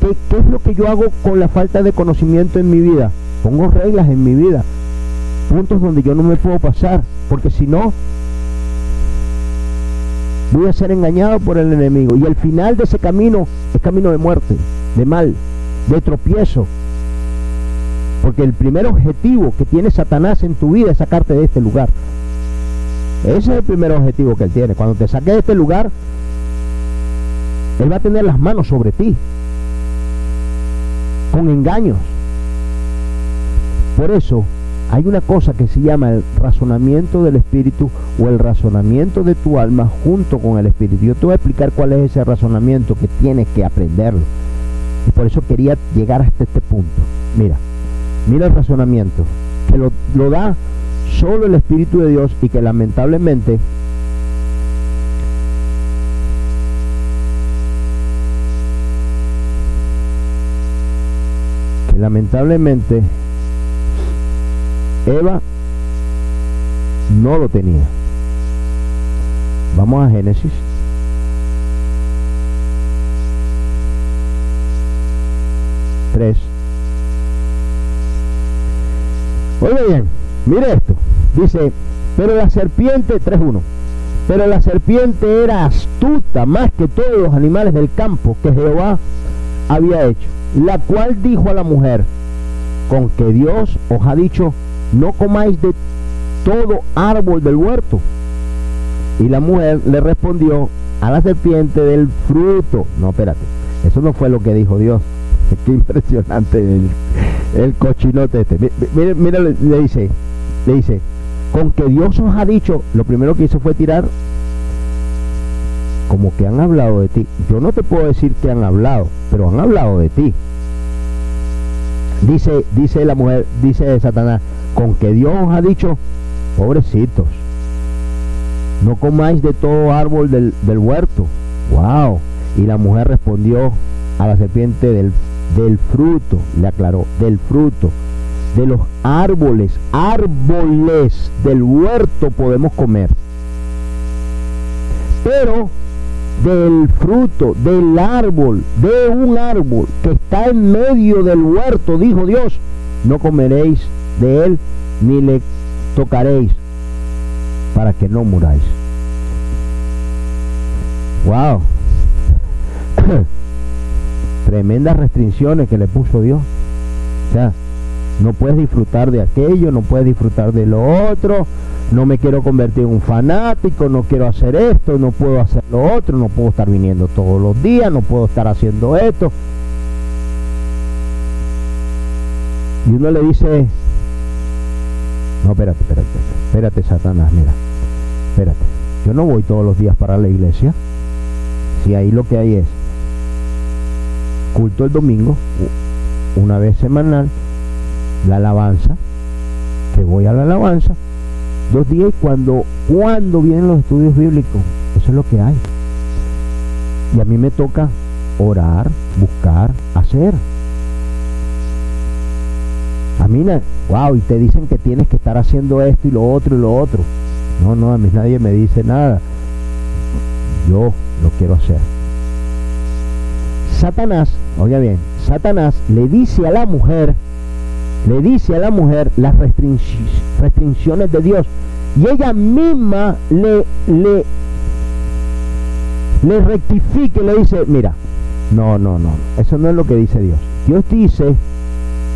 ¿Qué, ¿Qué, es lo que yo hago con la falta de conocimiento en mi vida? Pongo reglas en mi vida. Puntos donde yo no me puedo pasar. Porque si no, voy a ser engañado por el enemigo. Y el final de ese camino es camino de muerte, de mal, de tropiezo, Porque el primer objetivo que tiene Satanás en tu vida es sacarte de este lugar. Ese es el primer objetivo que él tiene. Cuando te saque de este lugar, él va a tener las manos sobre ti. Con engaños. Por eso hay una cosa que se llama el razonamiento del espíritu o el razonamiento de tu alma junto con el espíritu. Yo te voy a explicar cuál es ese razonamiento que tienes que aprenderlo. Y por eso quería llegar hasta este punto. Mira, mira el razonamiento, que lo, da solo el Espíritu de Dios y que lamentablemente que lamentablemente Eva no lo tenía. Vamos a Génesis. Tres. Oye bien, mire esto. Dice, pero la serpiente, 3.1, pero la serpiente era astuta más que todos los animales del campo que Jehová había hecho, la cual dijo a la mujer, con que Dios os ha dicho, no comáis de todo árbol del huerto. Y la mujer le respondió a la serpiente del fruto. No, espérate, eso no fue lo que dijo Dios. *laughs* Qué impresionante el, cochinote este. Mira, mira, le dice, le dice, con que Dios os ha dicho, lo primero que hizo fue tirar como que han hablado de ti. Yo no te puedo decir que han hablado, pero han hablado de ti. Dice, dice la mujer, dice Satanás, con que Dios os ha dicho, pobrecitos, no comáis de todo árbol del, del huerto. Wow. Y la mujer respondió a la serpiente del, del fruto, le aclaró, del fruto de los árboles, árboles del huerto podemos comer. Pero del fruto, del árbol, de un árbol que está en medio del huerto, dijo Dios, no comeréis de él ni le tocaréis para que no muráis. Wow. *coughs* Tremendas restricciones que le puso Dios. O sea, no puedes disfrutar de aquello, no puedes disfrutar de lo otro. No me quiero convertir en un fanático, no quiero hacer esto, no puedo hacer lo otro, no puedo estar viniendo todos los días, no puedo estar haciendo esto. Y uno le dice, no, espérate, espérate, espérate, Satanás, mira, espérate. Yo no voy todos los días para la iglesia. Si ahí lo que hay es culto el domingo, una vez semanal, la alabanza, que voy a la alabanza, dos días cuando, cuando vienen los estudios bíblicos, eso es lo que hay. Y a mí me toca orar, buscar, hacer. A mí, wow, y te dicen que tienes que estar haciendo esto y lo otro y lo otro. No, no, a mí nadie me dice nada. Yo lo quiero hacer. Satanás, oiga bien, Satanás le dice a la mujer, le dice a la mujer las restricciones de Dios y ella misma le, le, le rectifica y le dice, mira, no, no, no, eso no es lo que dice Dios. Dios dice,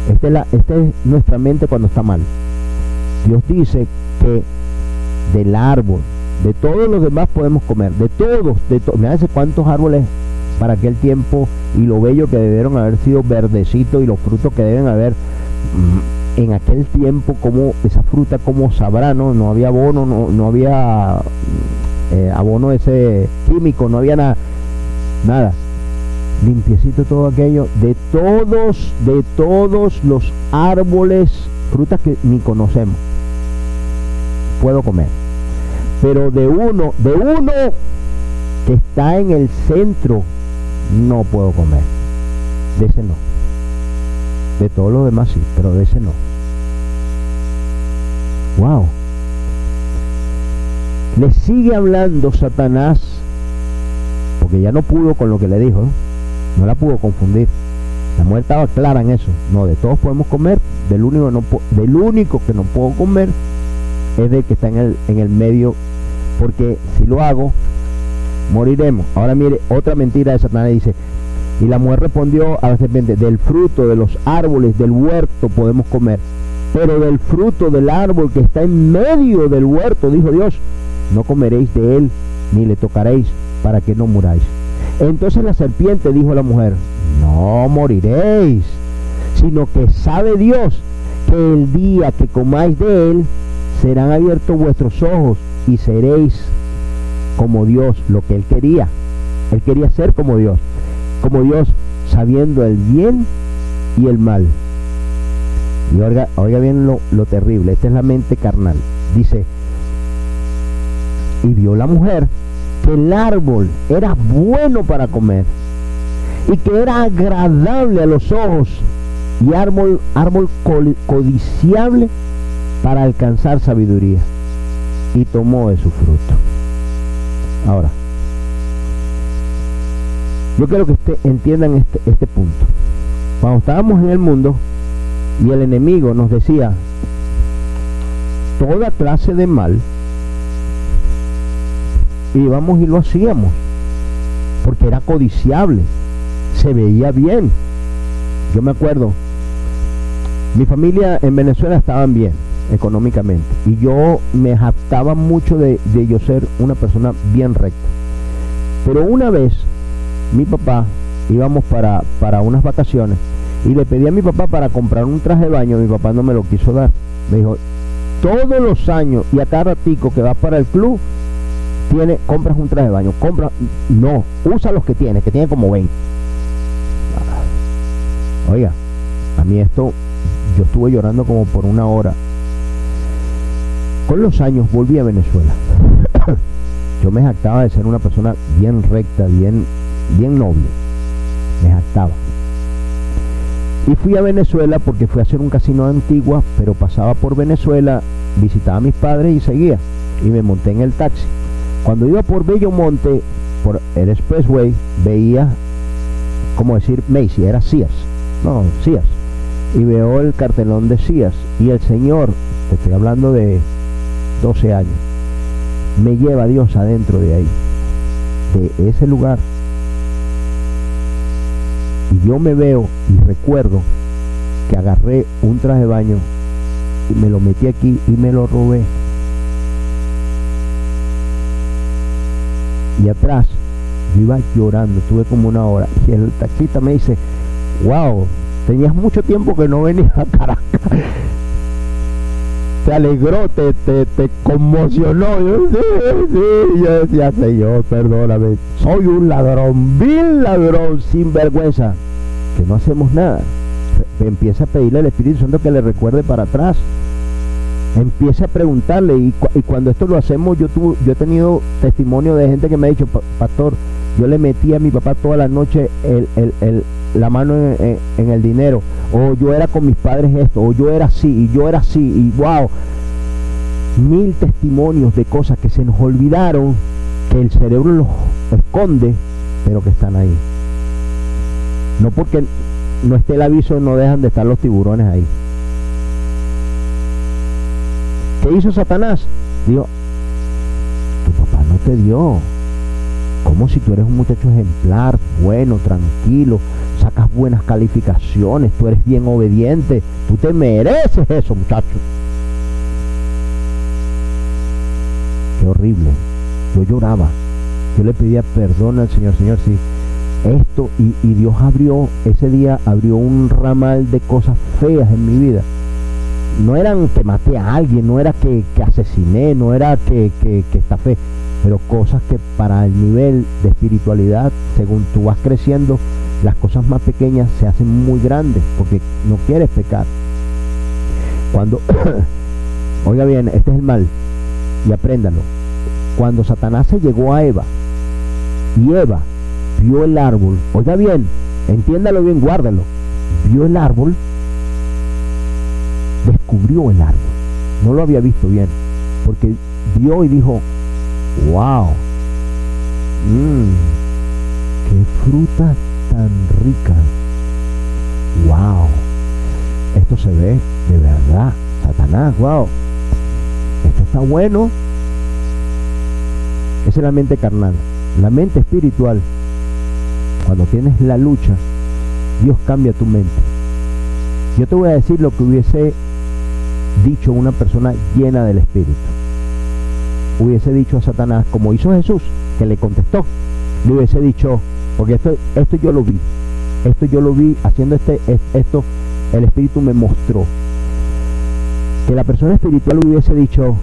esta es, nuestra mente cuando está mal. Dios dice que del árbol, de todos los demás podemos comer, de todos, de todos. Mira cuántos árboles para aquel tiempo y lo bello que debieron haber sido verdecitos y los frutos que deben haber Mm, en aquel tiempo como esa fruta como sabrá, ¿no? No había abono, no, no había eh, abono ese químico, no había nada, nada. Limpiecito todo aquello, de todos, de todos los árboles, frutas que ni conocemos, puedo comer. Pero de uno, de uno que está en el centro, no puedo comer. De ese no. De todos los demás sí, pero de ese no. Wow. Le sigue hablando Satanás, porque ya no pudo con lo que le dijo, no, la pudo confundir. La mujer estaba clara en eso. No, de todos podemos comer, del único, que no puedo comer es del que está en el, en el medio, porque si lo hago, moriremos. Ahora mire, otra mentira de Satanás dice, Y la mujer respondió a la serpiente, del fruto de los árboles del huerto podemos comer, pero del fruto del árbol que está en medio del huerto, dijo Dios, no comeréis de él, ni le tocaréis, para que no muráis. Entonces la serpiente dijo a la mujer, no moriréis, sino que sabe Dios que el día que comáis de él, serán abiertos vuestros ojos y seréis como Dios, lo que él quería. Él quería ser como Dios, como Dios sabiendo el bien y el mal. Y oiga, bien lo, lo terrible, esta es la mente carnal. Dice, y vio la mujer que el árbol era bueno para comer y que era agradable a los ojos y árbol, árbol codiciable para alcanzar sabiduría. Y tomó de su fruto. Ahora, yo quiero que usted entiendan este, este punto. Cuando estábamos en el mundo y el enemigo nos decía toda clase de mal, íbamos y lo hacíamos, porque era codiciable, se veía bien. Yo me acuerdo, mi familia en Venezuela estaban bien económicamente y yo me jactaba mucho de, yo ser una persona bien recta. Pero una vez mi papá íbamos para, para unas vacaciones y le pedí a mi papá para comprar un traje de baño, mi papá no me lo quiso dar. Me dijo, todos los años y a cada ratico que vas para el club, tiene, compras un traje de baño, compra, no, usa los que tienes, que tiene como 20. Oiga, a mí esto yo estuve llorando como por una hora. Con los años volví a Venezuela. *coughs* yo me jactaba de ser una persona bien recta, bien, bien noble. Me jactaba. Y fui a Venezuela porque fui a hacer un casino antigua, pero pasaba por Venezuela, visitaba a mis padres y seguía. Y me monté en el taxi. Cuando iba por Bellomonte, por el Expressway, veía, como decir, Macy, era Sears. No, Sears y veo el cartelón de Cías y el Señor, te estoy hablando de 12 años, me lleva Dios adentro de ahí, de ese lugar. Y yo me veo y recuerdo que agarré un traje de baño y me lo metí aquí y me lo robé. Y atrás yo iba llorando, estuve como una hora. Y el taxista me dice, wow, Tenías mucho tiempo que no venías a Caracas. Te alegró, te, te, conmocionó. Yo, sí, yo decía, Señor, perdóname. Soy un ladrón, vil ladrón, sin vergüenza. Que no hacemos nada. Empieza a pedirle al Espíritu Santo que le recuerde para atrás. Empieza a preguntarle. Y, cuando esto lo hacemos, yo, yo he tenido testimonio de gente que me ha dicho, Pastor, yo le metí a mi papá toda la noche el, la mano en, el dinero, o yo era con mis padres esto, o yo era así, y yo era así, y wow, mil testimonios de cosas que se nos olvidaron, que el cerebro los esconde, pero que están ahí. No porque no esté el aviso, no dejan de estar los tiburones ahí. ¿Qué hizo Satanás? Dijo, tu papá no te dio. Como si tú eres un muchacho ejemplar, bueno, tranquilo, sacas buenas calificaciones, tú eres bien obediente, tú te mereces eso, muchacho. Qué horrible. Yo lloraba. Yo le pedía perdón al Señor, Señor, si esto, y, Dios abrió, ese día abrió un ramal de cosas feas en mi vida. No eran que maté a alguien, no era que, asesiné, no era que, que, que estafé, pero cosas que para el nivel de espiritualidad, según tú vas creciendo, las cosas más pequeñas se hacen muy grandes porque no quieres pecar. Cuando, *coughs* oiga bien, este es el mal y apréndalo. Cuando Satanás se llegó a Eva y Eva vio el árbol, oiga bien, entiéndalo bien, guárdalo, vio el árbol, descubrió el árbol, no lo había visto bien, porque vio y dijo, wow, mmm, qué fruta tan rica. Wow. Esto se ve de verdad. Satanás, wow. Esto está bueno. Esa es la mente carnal. La mente espiritual cuando tienes la lucha, Dios cambia tu mente. Yo te voy a decir lo que hubiese dicho una persona llena del Espíritu. Hubiese dicho a Satanás, como hizo Jesús, que le contestó, le hubiese dicho, porque esto, esto yo lo vi, esto yo lo vi haciendo este, esto, el Espíritu me mostró. Que la persona espiritual hubiese dicho,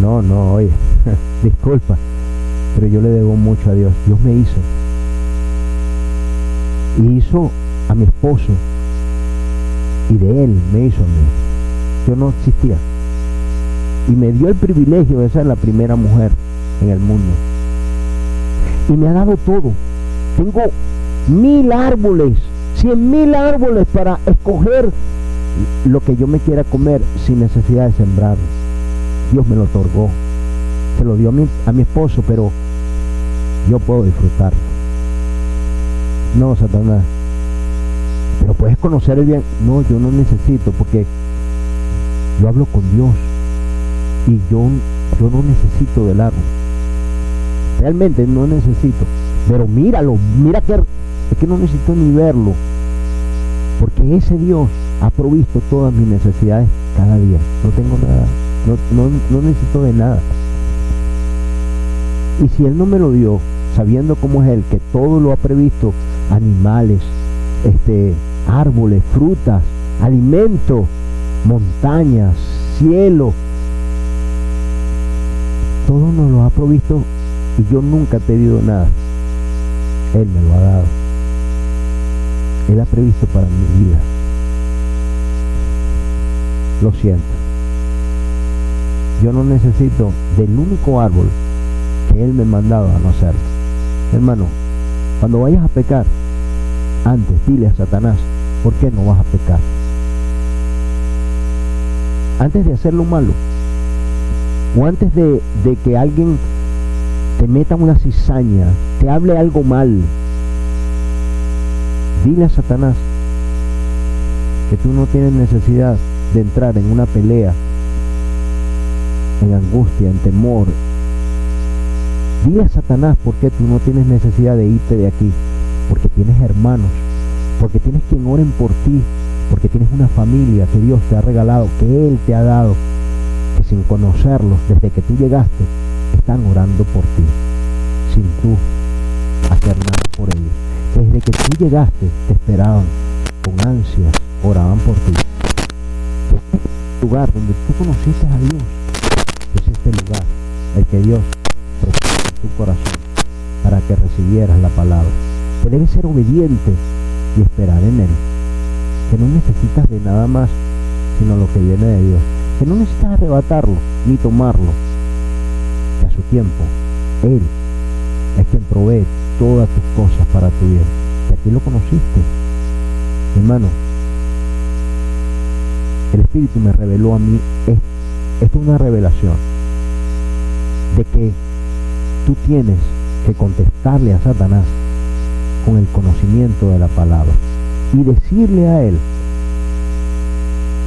no, no, oye, *laughs* disculpa, pero yo le debo mucho a Dios. Dios me hizo. Y hizo a mi esposo. Y de él me hizo a mí. Yo no existía. Y me dio el privilegio de ser la primera mujer en el mundo. Y me ha dado todo. Tengo mil árboles, cien mil árboles para escoger lo que yo me quiera comer sin necesidad de sembrarlo. Dios me lo otorgó. Se lo dio a mi, a mi esposo, pero yo puedo disfrutarlo. No, Satanás. Pero puedes conocer el bien. No, yo no necesito porque yo hablo con Dios. Y yo, yo no necesito del árbol. Realmente no necesito. Pero míralo, mira que es que no necesito ni verlo. Porque ese Dios ha provisto todas mis necesidades cada día. No tengo nada. No, no, necesito de nada. Y si Él no me lo dio, sabiendo cómo es Él, que todo lo ha previsto, animales, este, árboles, frutas, alimento, montañas, cielo, todo nos lo ha provisto y yo nunca he pedido nada. Él me lo ha dado. Él ha previsto para mi vida. Lo siento. Yo no necesito del único árbol que Él me ha mandado a no hacerlo. Hermano, cuando vayas a pecar, antes dile a Satanás, ¿por qué no vas a pecar? Antes de hacer lo malo, o antes de, que alguien te meta una cizaña, te hable algo mal, dile a Satanás que tú no tienes necesidad de entrar en una pelea, en angustia, en temor. Dile a Satanás por qué tú no tienes necesidad de irte de aquí, porque tienes hermanos, porque tienes quien oren por ti, porque tienes una familia que Dios te ha regalado, que Él te ha dado, que sin conocerlos desde que tú llegaste, están orando por ti, sin tú hacer nada por ellos. Desde que tú llegaste, te esperaban con ansias, oraban por ti lugar donde tú conociste a Dios es este lugar, el que Dios en tu corazón para que recibieras la palabra. Que debes ser obediente y esperar en Él. Que no necesitas de nada más sino lo que viene de Dios. Que no necesitas arrebatarlo ni tomarlo. Que a su tiempo Él es quien provee todas tus cosas para tu bien. Que aquí lo conociste. Hermano, el Espíritu me reveló a mí, es, es una revelación de que tú tienes que contestarle a Satanás con el conocimiento de la palabra y decirle a él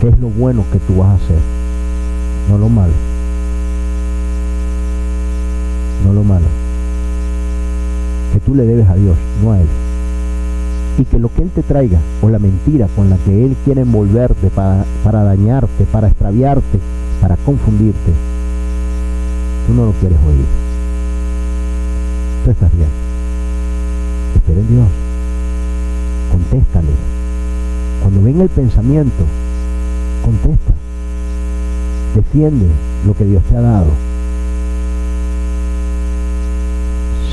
qué es lo bueno que tú vas a hacer, no lo malo. No lo malo. Que tú le debes a Dios, no a él y que lo que Él te traiga o la mentira con la que Él quiere envolverte para, para dañarte, para extraviarte, para confundirte, tú no lo quieres oír. Tú estás bien. Espera en Dios. Contéstale. Cuando venga el pensamiento, contesta. Defiende lo que Dios te ha dado.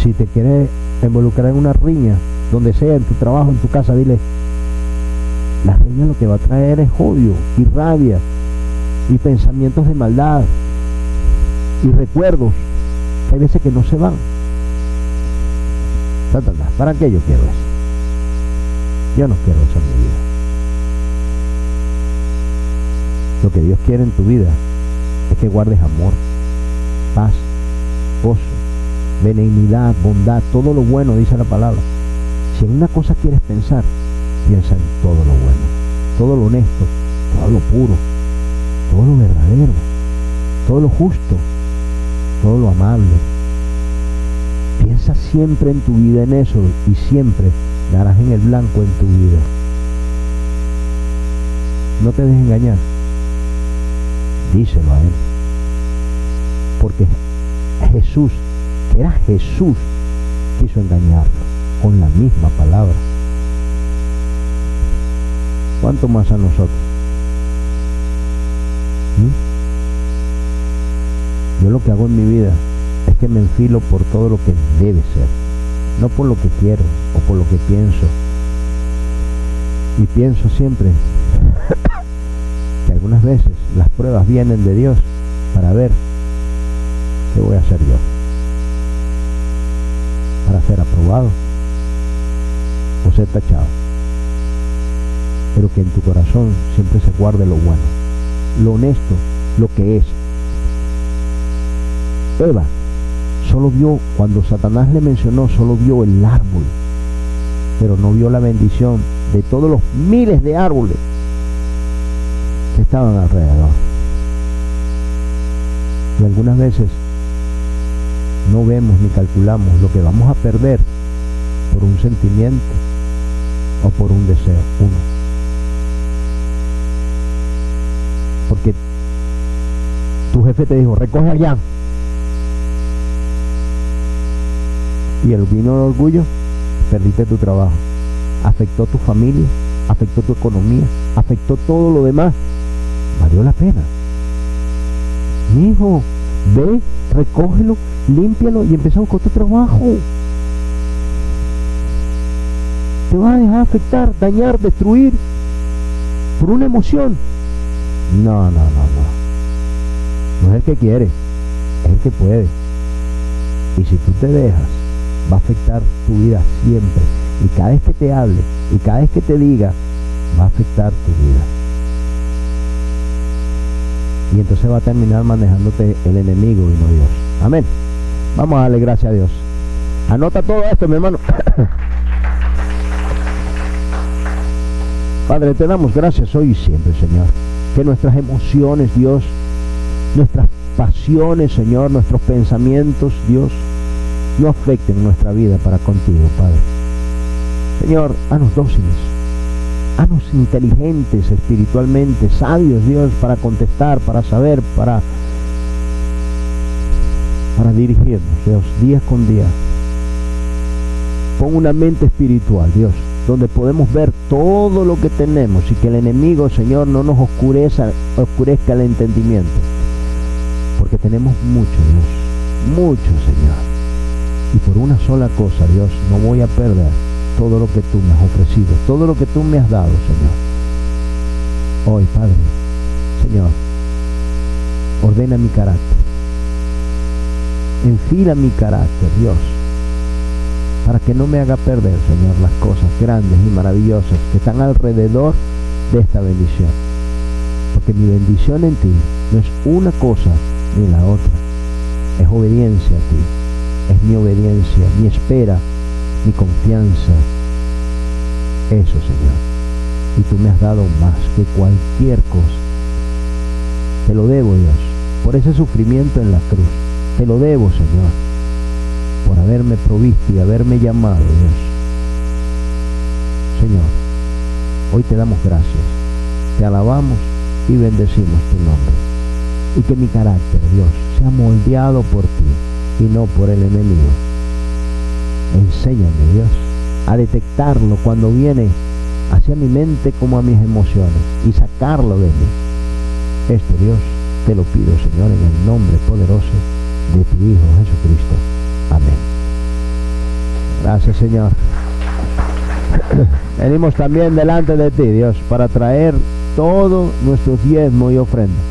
Si te quiere involucrar en una riña, donde sea, en tu trabajo, en tu casa, dile, la reina lo que va a traer es odio y rabia y pensamientos de maldad y recuerdos. Hay veces que no se van. ¿Para qué yo quiero eso? Yo no quiero eso en mi vida. Lo que Dios quiere en tu vida es que guardes amor, paz, gozo, benignidad, bondad, todo lo bueno, dice la palabra. Si en una cosa quieres pensar, piensa en todo lo bueno, todo lo honesto, todo lo puro, todo lo verdadero, todo lo justo, todo lo amable. Piensa siempre en tu vida en eso y siempre darás en el blanco en tu vida. No te dejes engañar. Díselo a Él. Porque Jesús, que era Jesús, quiso engañarlo con la misma palabra. ¿Cuánto más a nosotros? ¿Mm? Yo lo que hago en mi vida es que me enfilo por todo lo que debe ser, no por lo que quiero por lo que pienso. Y pienso siempre que algunas veces las pruebas vienen de Dios para ver qué voy a hacer yo. Para ser aprobado o ser tachado. Pero que en tu corazón siempre se guarde lo bueno, lo honesto, lo que es. Eva solo vio, cuando Satanás le mencionó, solo vio el árbol, pero no vio la bendición de todos los miles de árboles que estaban alrededor. Y algunas veces no vemos ni calculamos lo que vamos a perder por un sentimiento o por un deseo, uno. Porque tu jefe te dijo, recoge allá. Y el vino de orgullo, perdiste tu trabajo. Afectó tu familia, afectó tu economía, afectó todo lo demás. Valió la pena. Hijo, ve, recógelo, límpialo y empezamos con tu trabajo. Te vas a dejar afectar, dañar, destruir por una emoción. No, no, no, no. No es el que quiere, es el que puede. Y si tú te dejas, va a afectar tu vida siempre. Y cada vez que te hable y cada vez que te diga, va a afectar tu vida. Y entonces va a terminar manejándote el enemigo y no Dios. Amén. Vamos a darle gracias a Dios. Anota todo esto, mi hermano. *coughs* Padre, te damos gracias hoy y siempre, Señor. Que nuestras emociones, Dios, nuestras pasiones, Señor, nuestros pensamientos, Dios, no afecten nuestra vida para contigo, Padre. Señor, haznos dóciles, haznos inteligentes espiritualmente, sabios, Dios, para contestar, para saber, para, para dirigirnos, Dios, día con día. Pon una mente espiritual, Dios, donde podemos ver todo lo que tenemos y que el enemigo, Señor, no nos oscurezca, oscurezca el entendimiento. Porque tenemos mucho, Dios, mucho, Señor. Y por una sola cosa, Dios, no voy a perder todo lo que tú me has ofrecido, todo lo que tú me has dado, Señor. Hoy, Padre, Señor, ordena mi carácter. Enfila mi carácter, Dios, para que no me haga perder, Señor, las cosas grandes y maravillosas que están alrededor de esta bendición. Porque mi bendición en ti no es una cosa ni la otra, es obediencia a ti es mi obediencia, mi espera, mi confianza. Eso, Señor. Y tú me has dado más que cualquier cosa. Te lo debo, Dios, por ese sufrimiento en la cruz. Te lo debo, Señor, por haberme provisto y haberme llamado, Dios. Señor, hoy te damos gracias. Te alabamos y bendecimos tu nombre. Y que mi carácter, Dios, sea moldeado por ti y no por el enemigo. Enséñame, Dios, a detectarlo cuando viene hacia mi mente como a mis emociones y sacarlo de mí. Esto, Dios, te lo pido, Señor, en el nombre poderoso de tu Hijo Jesucristo. Amén. Gracias, Señor. *clears throat* Venimos también delante de ti, Dios, para traer todo nuestro diezmo y ofrenda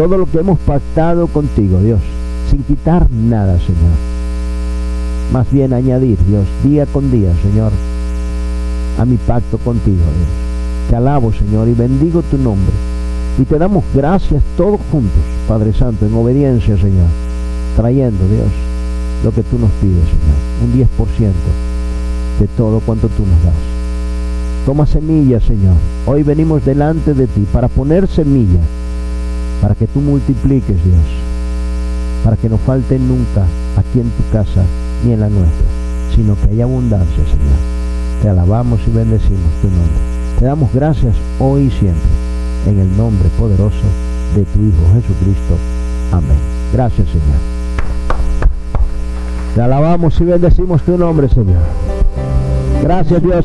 todo lo que hemos pactado contigo, Dios, sin quitar nada, Señor. Más bien añadir, Dios, día con día, Señor, a mi pacto contigo, Dios. Te alabo, Señor, y bendigo tu nombre. Y te damos gracias todos juntos, Padre Santo, en obediencia, Señor, trayendo, Dios, lo que tú nos pides, Señor, un 10% de todo cuanto tú nos das. Toma semilla, Señor. Hoy venimos delante de ti para poner semilla para que tú multipliques, Dios, para que no falte nunca aquí en tu casa ni en la nuestra, sino que haya abundancia, Señor. Te alabamos y bendecimos tu nombre. Te damos gracias hoy y siempre, en el nombre poderoso de tu Hijo Jesucristo. Amén. Gracias, Señor. Te alabamos y bendecimos tu nombre, Señor. Gracias, Dios.